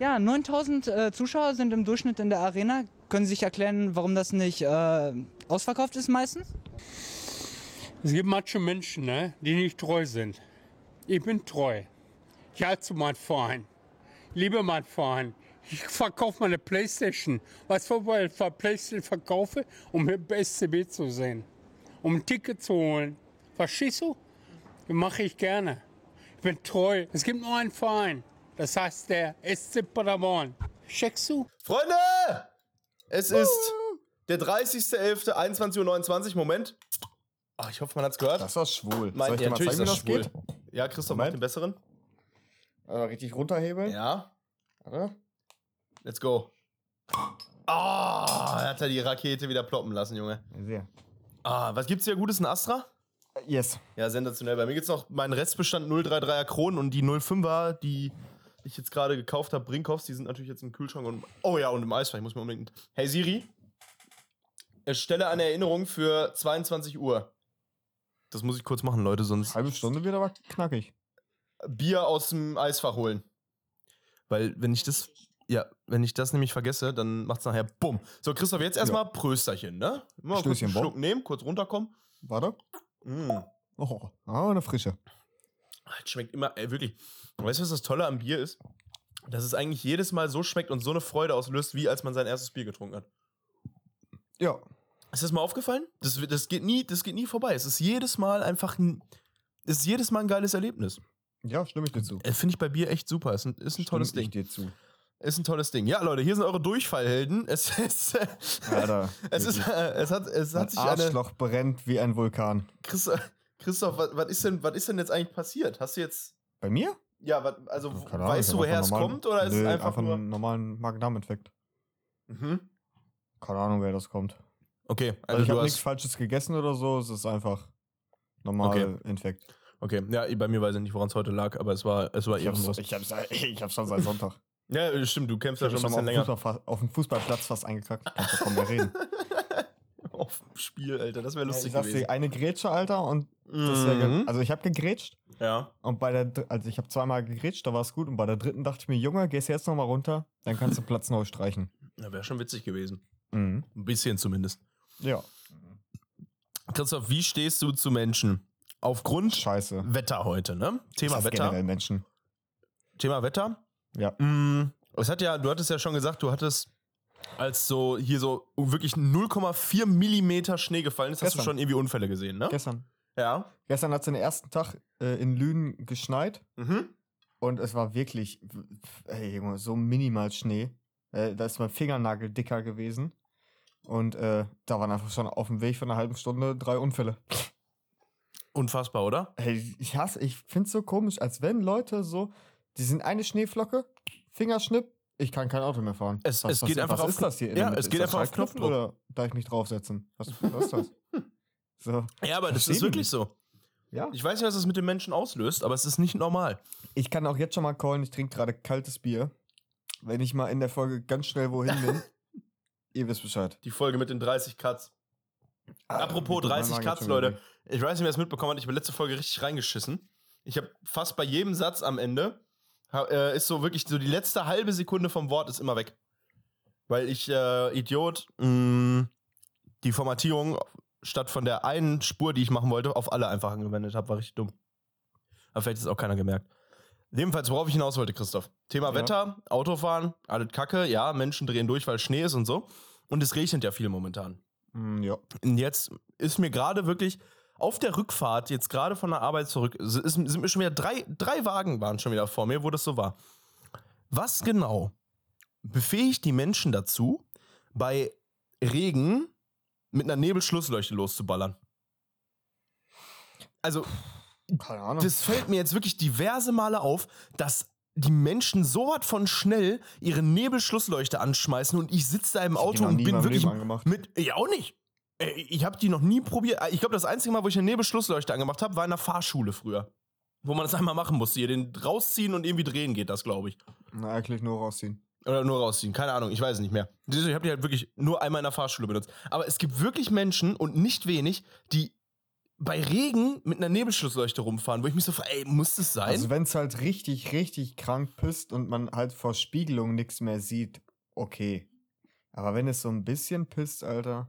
Ja, 9000 äh, Zuschauer sind im Durchschnitt in der Arena. Können Sie sich erklären, warum das nicht äh, ausverkauft ist meistens? Es gibt manche Menschen, ne, die nicht treu sind. Ich bin treu. Ich halte zu meinem Verein. Liebe meinen Verein. Ich verkaufe meine Playstation. Du, weil ich Playstation verkaufe? Um mir SCB zu sehen. Um ein Ticket zu holen. Verstehst du? Das mache ich gerne. Ich bin treu. Es gibt nur einen Verein. Das heißt der SC Paderborn. Checkst du? Freunde! Es ist der 30.11.21.29 Uhr. Moment. Ach, ich hoffe, man hat's gehört. Das war schwul. Mein, Soll ich ja, dir mal natürlich zeigen, wie ist das das geht? schwul. Ja, Christoph, mach den besseren. Äh, richtig runterhebeln. Ja, Warte. let's go. Ah, er hat ja die Rakete wieder ploppen lassen, Junge. Sehr. Ah, was gibt's hier Gutes? Ein Astra? Yes. Ja, sensationell. Bei mir gibt's noch meinen Restbestand 033er Kronen und die 05er, die ich jetzt gerade gekauft habe, Brinkhoffs, die sind natürlich jetzt im Kühlschrank und. Oh ja, und im Eisfach. Ich muss mir unbedingt. Hey Siri, erstelle eine Erinnerung für 22 Uhr. Das muss ich kurz machen, Leute, sonst Halbe Stunde wird aber knackig. Bier aus dem Eisfach holen. Weil, wenn ich das. Ja, wenn ich das nämlich vergesse, dann macht's nachher Bumm. So, Christoph, jetzt erstmal Prösterchen, ne? Mal kurz einen. Schluck nehmen, kurz runterkommen. Warte. Mm. Oh, ah, eine frische. Es schmeckt immer, ey, wirklich. Weißt du, was das Tolle am Bier ist? Dass es eigentlich jedes Mal so schmeckt und so eine Freude auslöst, wie als man sein erstes Bier getrunken hat. Ja. Ist das mal aufgefallen? Das, das, geht, nie, das geht nie vorbei. Es ist jedes Mal einfach ein. Es ist jedes Mal ein geiles Erlebnis. Ja, stimme ich dir zu. Äh, Finde ich bei Bier echt super. Ist ein, ist ein tolles Stimme ich Ding. dir zu. Ist ein tolles Ding. Ja, Leute, hier sind eure Durchfallhelden. Es ist. äh, Alter. Es, ist, äh, es hat, es hat Mein sich eine. Arschloch brennt wie ein Vulkan. Christoph, Christoph was, was, ist denn, was ist denn jetzt eigentlich passiert? Hast du jetzt. Bei mir? Ja, was, also Ahnung, weißt du, woher einfach es kommt? Oder ist es Nö, einfach, nur. einen normalen Magen-Darm-Infekt. Mhm. Keine Ahnung, wer das kommt. Okay, Also also ich habe nichts Falsches gegessen oder so. Es ist einfach normal Infekt. Okay, ja, bei mir weiß ich nicht, woran es heute lag, aber es war, es war Ich hab's, ehrenlos. ich, hab's, ich hab's schon seit Sonntag. Ja, stimmt, du kämpfst ja schon ein bisschen mal länger auf, dem Fußball, auf dem Fußballplatz fast eingekackt. Kannst du kaum mehr reden. auf dem Spiel, Alter. Das wäre ich lustig sag's dir, gewesen. eine Grätsche, Alter, und das wär Mhm. also ich habe gegrätscht Ja. und bei der, also ich habe zweimal gegrätscht, da war es gut und bei der dritten dachte ich mir, Junge, gehst jetzt noch mal runter, dann kannst du Platz neu streichen. ja wäre schon witzig gewesen. Mhm. Ein bisschen zumindest. Ja, Christoph, wie stehst du zu Menschen? Aufgrund scheiße. Wetter heute, ne? Thema Ich hasse Wetter. generell Menschen. Thema Wetter. Ja. Mm, es hat ja, du hattest ja schon gesagt, du hattest als so hier so wirklich 0,4 Millimeter Schnee gefallen ist, hast du Gestern. schon irgendwie Unfälle gesehen, ne? Gestern. Ja. Gestern hat es den ersten Tag äh, in Lünen geschneit Mhm. und es war wirklich, ey, Junge, so minimal Schnee. Äh, da ist mein Fingernagel dicker gewesen. Und äh, da waren einfach schon auf dem Weg von einer halben Stunde drei Unfälle. Unfassbar, oder? Hey, ich hasse, ich find's so komisch, als wenn Leute so, die sind eine Schneeflocke, Fingerschnipp, ich kann kein Auto mehr fahren. Es- es geht einfach was auf ist das hier? Ja, es geht einfach auf Knopfdruck. Oder darf ich mich draufsetzen? Was, was ist das? So. Ja, aber das ist wirklich so. Ja. Ich weiß nicht, was das mit den Menschen auslöst, aber es ist nicht normal. Ich kann auch jetzt schon mal callen, ich trinke gerade kaltes Bier. Wenn ich mal in der Folge ganz schnell wohin bin, ihr wisst Bescheid. Die Folge mit den 30 Cuts. Apropos tut mein 30 Magen Cuts, Leute. Ich weiß nicht, wer es mitbekommen hat. Ich habe letzte Folge richtig reingeschissen. Ich habe fast bei jedem Satz am Ende ist so wirklich so die letzte halbe Sekunde vom Wort ist immer weg. Weil ich, äh, Idiot, mh, die Formatierung statt von der einen Spur, die ich machen wollte, auf alle einfach angewendet habe. War richtig dumm. Aber vielleicht ist auch keiner gemerkt. Jedenfalls, worauf ich hinaus wollte, Christoph. Thema Ja. Wetter, Autofahren, alles Kacke. Ja, Menschen drehen durch, weil Schnee ist und so. Und es regnet ja viel momentan. Mm, ja. Und jetzt ist mir gerade wirklich auf der Rückfahrt, jetzt gerade von der Arbeit zurück, sind mir schon wieder drei, drei Wagen waren schon wieder vor mir, wo das so war. Was genau befähigt die Menschen dazu, bei Regen mit einer Nebelschlussleuchte loszuballern? Also, Keine Ahnung. das fällt mir jetzt wirklich diverse Male auf, dass die Menschen so was von schnell ihre Nebelschlussleuchte anschmeißen und ich sitze da im Auto und bin wirklich mit ja auch nicht. Äh, Ich habe die noch nie probiert. Äh, Ich glaube, das einzige Mal, wo ich eine Nebelschlussleuchte angemacht habe, war in der Fahrschule früher. Wo man das einmal machen musste. Hier den rausziehen und irgendwie drehen geht das, glaube ich. Na, eigentlich nur rausziehen. Oder nur rausziehen. Keine Ahnung, ich weiß es nicht mehr. Ich habe die halt wirklich nur einmal in der Fahrschule benutzt. Aber es gibt wirklich Menschen und nicht wenig, die bei Regen mit einer Nebelschlussleuchte rumfahren, wo ich mich so frage, ey, muss das sein? Also wenn es halt richtig, richtig krank pisst und man halt vor Spiegelung nichts mehr sieht, okay. Aber wenn es so ein bisschen pisst, Alter.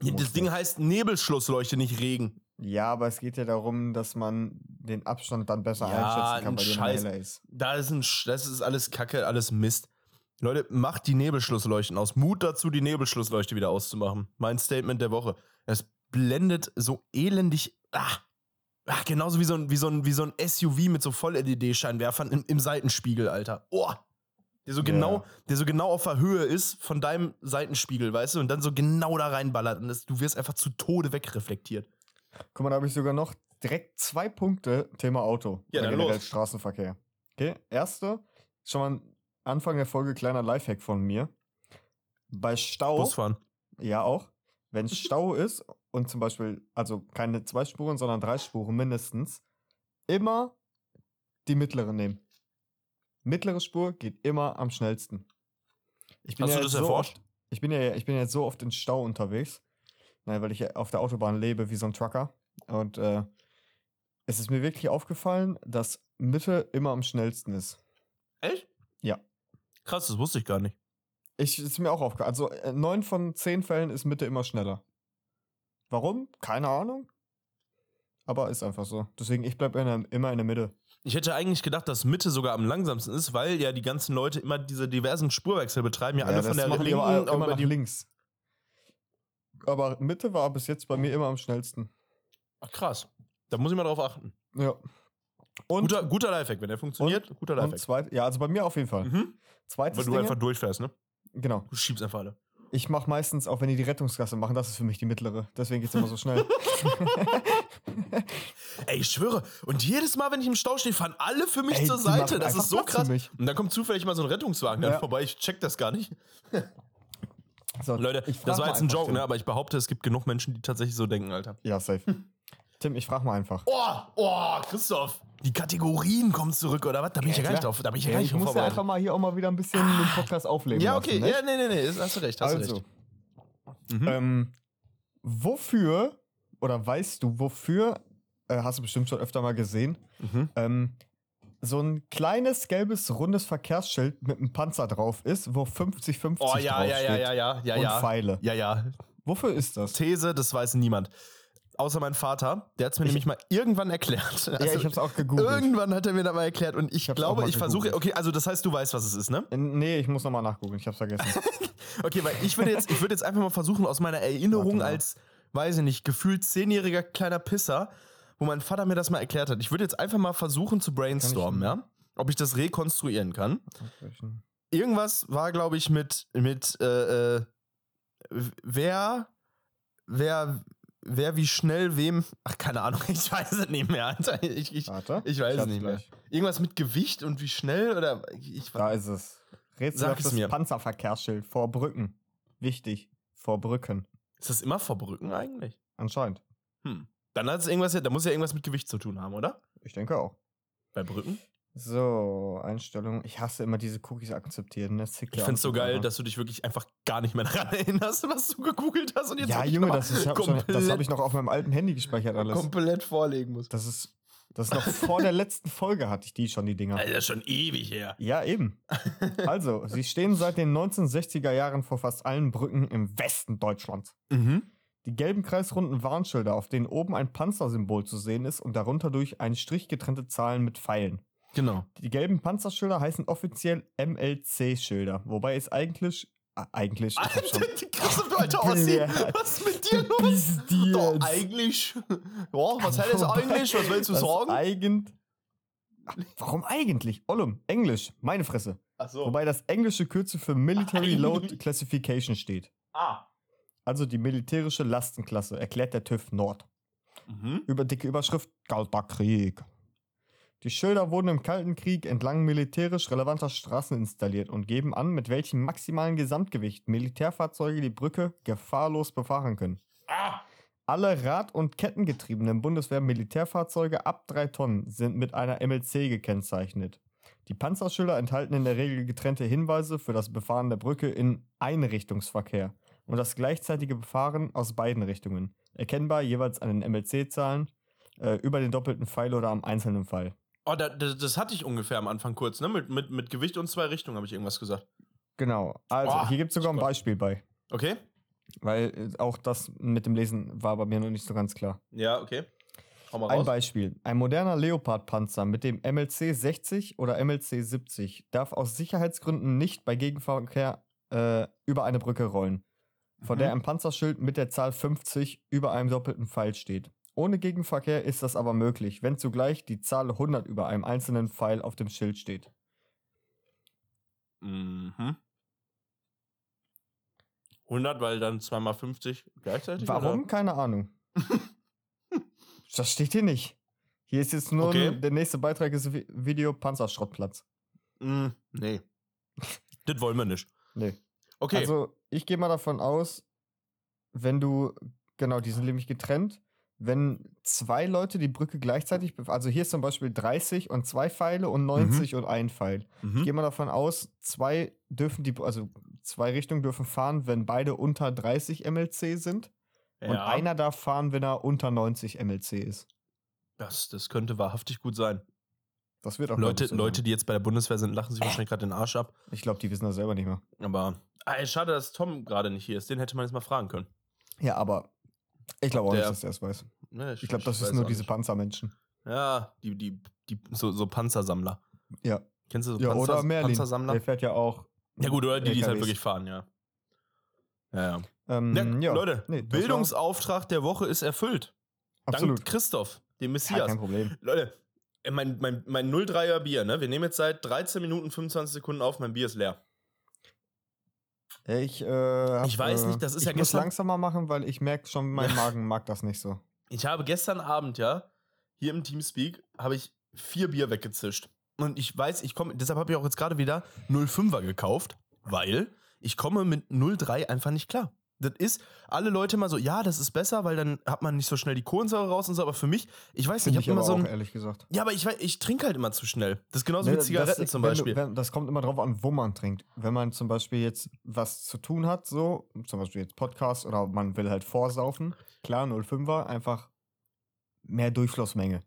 Das Ding heißt Nebelschlussleuchte, nicht Regen. Ja, aber es geht ja darum, dass man den Abstand dann besser Ja, einschätzen kann, weil Scheiß. heller ist. Da ist ein, Sch- das ist alles Kacke, alles Mist. Leute, macht die Nebelschlussleuchten aus. Mut dazu, die Nebelschlussleuchte wieder auszumachen. Mein Statement der Woche. Es blendet so elendig. Ah, ah, genauso wie so ein, wie so ein, wie so ein SUV mit so Voll-LED-Scheinwerfern im, im Seitenspiegel, Alter. Oh! Der so, genau, der so genau auf der Höhe ist von deinem Seitenspiegel, weißt du, und dann so genau da reinballert. Und das, du wirst einfach zu Tode wegreflektiert. Guck mal, da habe ich sogar noch direkt zwei Punkte Thema Auto. Ja, dann generell los. Straßenverkehr. Okay, erste, schon mal Anfang der Folge kleiner Lifehack von mir. Bei Stau, Busfahren. ja auch, wenn Stau ist und zum Beispiel, also keine zwei Spuren, sondern drei Spuren mindestens, immer die mittlere nehmen. Mittlere Spur geht immer am schnellsten. Ich Hast du jetzt das so erforscht? Oft, ich bin ja, ich bin ja jetzt so oft in Stau unterwegs, Nein, weil ich ja auf der Autobahn lebe wie so ein Trucker. Und äh, es ist mir wirklich aufgefallen, dass Mitte immer am schnellsten ist. Echt? Ja. Krass, das wusste ich gar nicht. Ich ist mir auch aufgefallen. Also äh, neun von zehn Fällen ist Mitte immer schneller. Warum? Keine Ahnung. Aber ist einfach so. Deswegen, ich bleibe immer in der Mitte. Ich hätte eigentlich gedacht, dass Mitte sogar am langsamsten ist, weil ja die ganzen Leute immer diese diversen Spurwechsel betreiben, ja, alle von der linken über immer nach die links. Aber Mitte war bis jetzt bei mir immer am schnellsten. Ach, krass. Da muss ich mal drauf achten. Ja. Und, guter, guter Lifehack, wenn der funktioniert, guter und Lifehack. zweit, ja, also bei mir auf jeden Fall. Mhm. Zweites Weil du Ding, einfach durchfährst, ne? genau. Du schiebst einfach alle. Ich mache meistens, auch wenn die die Rettungsgasse machen, das ist für mich die mittlere. Deswegen geht's immer so schnell. Ey, ich schwöre. Und jedes Mal, wenn ich im Stau stehe, fahren alle für mich Ey, zur Seite. Das ist so Platz krass. Und dann kommt zufällig mal so ein Rettungswagen dann Ja. vorbei. Ich check das gar nicht. So, Leute, das war jetzt ein Joke, Tim. ne? Aber ich behaupte, es gibt genug Menschen, die tatsächlich so denken, Alter. Ja, safe. Tim, ich frag mal einfach. Oh, oh, Christoph. Die Kategorien kommen zurück, oder was? Da bin ich ja, gar nicht drauf. Da bin ich ja, Ja, gar ich nicht drauf muss ja einfach mal hier auch mal wieder ein bisschen den Podcast aufleben Ja, lassen. okay. ne? Ja, nee, nee, nee. Hast du recht. Hast du also, recht. Mhm. ähm, wofür, oder weißt du, wofür, äh, hast du bestimmt schon öfter mal gesehen, Mhm. ähm, so ein kleines gelbes rundes Verkehrsschild mit einem Panzer drauf ist, wo 50-50 Oh, ja, ja, ja, draufsteht. ja, ja, ja, und ja. Pfeile. Ja, ja. Wofür ist das? These, das weiß niemand. Außer mein Vater. Der hat es mir nämlich mal irgendwann erklärt. ja, Also, ich hab's auch gegoogelt. Irgendwann hat er mir da mal erklärt und ich, Ich glaube, ich versuche. Okay, also das heißt, du weißt, was es ist, ne? Nee, ich muss nochmal nachgucken, ich hab's vergessen. Okay, weil ich würde jetzt, ich würde jetzt einfach mal versuchen, aus meiner Erinnerung als, weiß ich nicht, gefühlt zehnjähriger kleiner Pisser, wo mein Vater mir das mal erklärt hat. Ich würde jetzt einfach mal versuchen zu brainstormen, ja? Ob ich das rekonstruieren kann. Irgendwas war, glaube ich, mit, mit, äh, äh, wer, wer, wer wie schnell wem, ach, keine Ahnung, ich weiß es nicht mehr, Alter. Ich, ich, Warte. ich weiß es hab's nicht mehr. gleich. Irgendwas mit Gewicht und wie schnell oder ich, Da ist es. Es Rätselhaftes. Panzerverkehrsschild vor Brücken. Wichtig. Vor Brücken. ist das immer vor Brücken eigentlich? Anscheinend. Hm. Dann hat es irgendwas, da muss ja irgendwas mit Gewicht zu tun haben, oder? Ich denke auch. Bei Brücken? So, Einstellung. Ich hasse immer diese Cookies akzeptieren. Ne? Ich finde es so geil, dass du dich wirklich einfach gar nicht mehr daran erinnerst, was du gegoogelt hast und jetzt Ja, Junge, das, ist- hab schon, das habe ich noch auf meinem alten Handy gespeichert alles. komplett vorlegen musst. Das ist, das ist noch vor der letzten Folge hatte ich die schon, die Dinger. Alter, schon ewig her. Ja, eben. Also, sie stehen seit den 1960er Jahren vor fast allen Brücken im Westen Deutschlands. Mhm. Die gelben kreisrunden Warnschilder, auf denen oben ein Panzersymbol zu sehen ist und darunter durch einen Strich getrennte Zahlen mit Pfeilen. Genau. Die gelben Panzerschilder heißen offiziell MLC-Schilder, wobei es eigentlich. Ah, eigentlich. Alter, Ossi, Ja. was ist mit dir los? Doch, eigentlich. Ja, was heißt das eigentlich? Was willst du Das sagen? Eigent. Ach, Warum eigentlich? Ollum, Englisch, meine Fresse. Achso. Wobei das englische Kürzel für Military Eigentlich. Load Classification steht. Ah. Also die militärische Lastenklasse, erklärt der TÜV Nord. Mhm. Über dicke Überschrift Kalter Krieg. Die Schilder wurden im Kalten Krieg entlang militärisch relevanter Straßen installiert und geben an, mit welchem maximalen Gesamtgewicht Militärfahrzeuge die Brücke gefahrlos befahren können. Ah. Alle Rad- und Kettengetriebenen Bundeswehr-Militärfahrzeuge ab 3 Tonnen sind mit einer MLC gekennzeichnet. Die Panzerschilder enthalten in der Regel getrennte Hinweise für das Befahren der Brücke in Einrichtungsverkehr, und das gleichzeitige Befahren aus beiden Richtungen. Erkennbar jeweils an den MLC-Zahlen, äh, über den doppelten Pfeil oder am einzelnen Pfeil. Oh, da, das, das hatte ich ungefähr am Anfang kurz, ne? Mit, mit, mit Gewicht und zwei Richtungen habe ich irgendwas gesagt. Genau. Also, Boah, hier gibt es sogar ein. Beispiel bei. Okay? Weil äh, auch das mit dem Lesen war bei mir noch nicht so ganz klar. Ja, okay. Ein. Beispiel. Ein moderner Leopard-Panzer mit dem MLC 60 oder MLC 70 darf aus Sicherheitsgründen nicht bei Gegenverkehr äh, über eine Brücke rollen, von Mhm. der ein Panzerschild mit der Zahl 50 über einem doppelten Pfeil steht. Ohne Gegenverkehr ist das aber möglich, wenn zugleich die Zahl 100 über einem einzelnen Pfeil auf dem Schild steht. Mhm. 100, weil dann zweimal 50 gleichzeitig? Warum? Oder? Keine Ahnung. das steht hier nicht. Hier ist jetzt nur Okay. ein- der nächste Beitrag ist Vi- Video Panzerschrottplatz. Mm, nee. das wollen wir nicht. Nee. Okay. Also, ich gehe mal davon aus, wenn du, genau, die sind nämlich getrennt, wenn zwei Leute die Brücke gleichzeitig, also hier ist zum Beispiel 30 und zwei Pfeile und 90 und ein Pfeil. Ich mhm. gehe mal davon aus, zwei dürfen die, also zwei Richtungen dürfen fahren, wenn beide unter 30 MLC sind. Und ja, einer darf fahren, wenn er unter 90 MLC ist. das, das könnte wahrhaftig gut sein. Das wird auch Leute, ich, so Leute, sein. die jetzt bei der Bundeswehr sind, lachen sich wahrscheinlich gerade den Arsch ab. Ich glaube, die wissen das selber nicht mehr. Aber ey, schade, dass Tom gerade nicht hier ist. Den hätte man jetzt mal fragen können. Ja, aber ich glaube auch Der- nicht, dass der es weiß. Ne, Ich glaube, das ist nur diese nicht. Panzermenschen. Ja, die, die, die so, so Panzersammler. Ja. Kennst du so Ja, Panzer, oder Merlin. Panzersammler? Der fährt ja auch. Ja, gut, oder die, die es halt wirklich fahren, ja. Ja, ja. Ähm, ja, ja, Leute, nee, Bildungsauftrag der Woche ist erfüllt. Absolut. Dank Christoph, dem Ja, Messias. kein Problem. Leute, äh, mein, mein, mein 03er Bier, ne? Wir nehmen jetzt seit 13 Minuten 25 Sekunden auf, mein Bier ist leer. Ich, äh, hab, Ich weiß äh, nicht, das ist ich ja muss gestern- langsamer machen, weil ich merke schon, mein. Magen mag das nicht so. Ich habe gestern Abend, ja, hier im Teamspeak, habe ich vier Bier weggezischt. Und ich weiß, ich komme, deshalb habe ich auch jetzt gerade wieder 05er gekauft, weil ich komme mit 03 einfach nicht klar. Das ist, alle Leute mal so, ja, das ist besser, weil dann hat man nicht so schnell die Kohlensäure raus und so, aber für mich, ich weiß nicht, ich habe immer so auch, ein, ehrlich gesagt. ja, aber ich ich trinke halt immer zu schnell. Das ist genauso Ne, wie Zigaretten das, zum wenn Beispiel. Du, wenn, das kommt immer drauf an, wo man trinkt. Wenn man zum Beispiel jetzt was zu tun hat, so, zum Beispiel jetzt Podcast oder man will halt vorsaufen, klar, 05er, einfach mehr Durchflussmenge.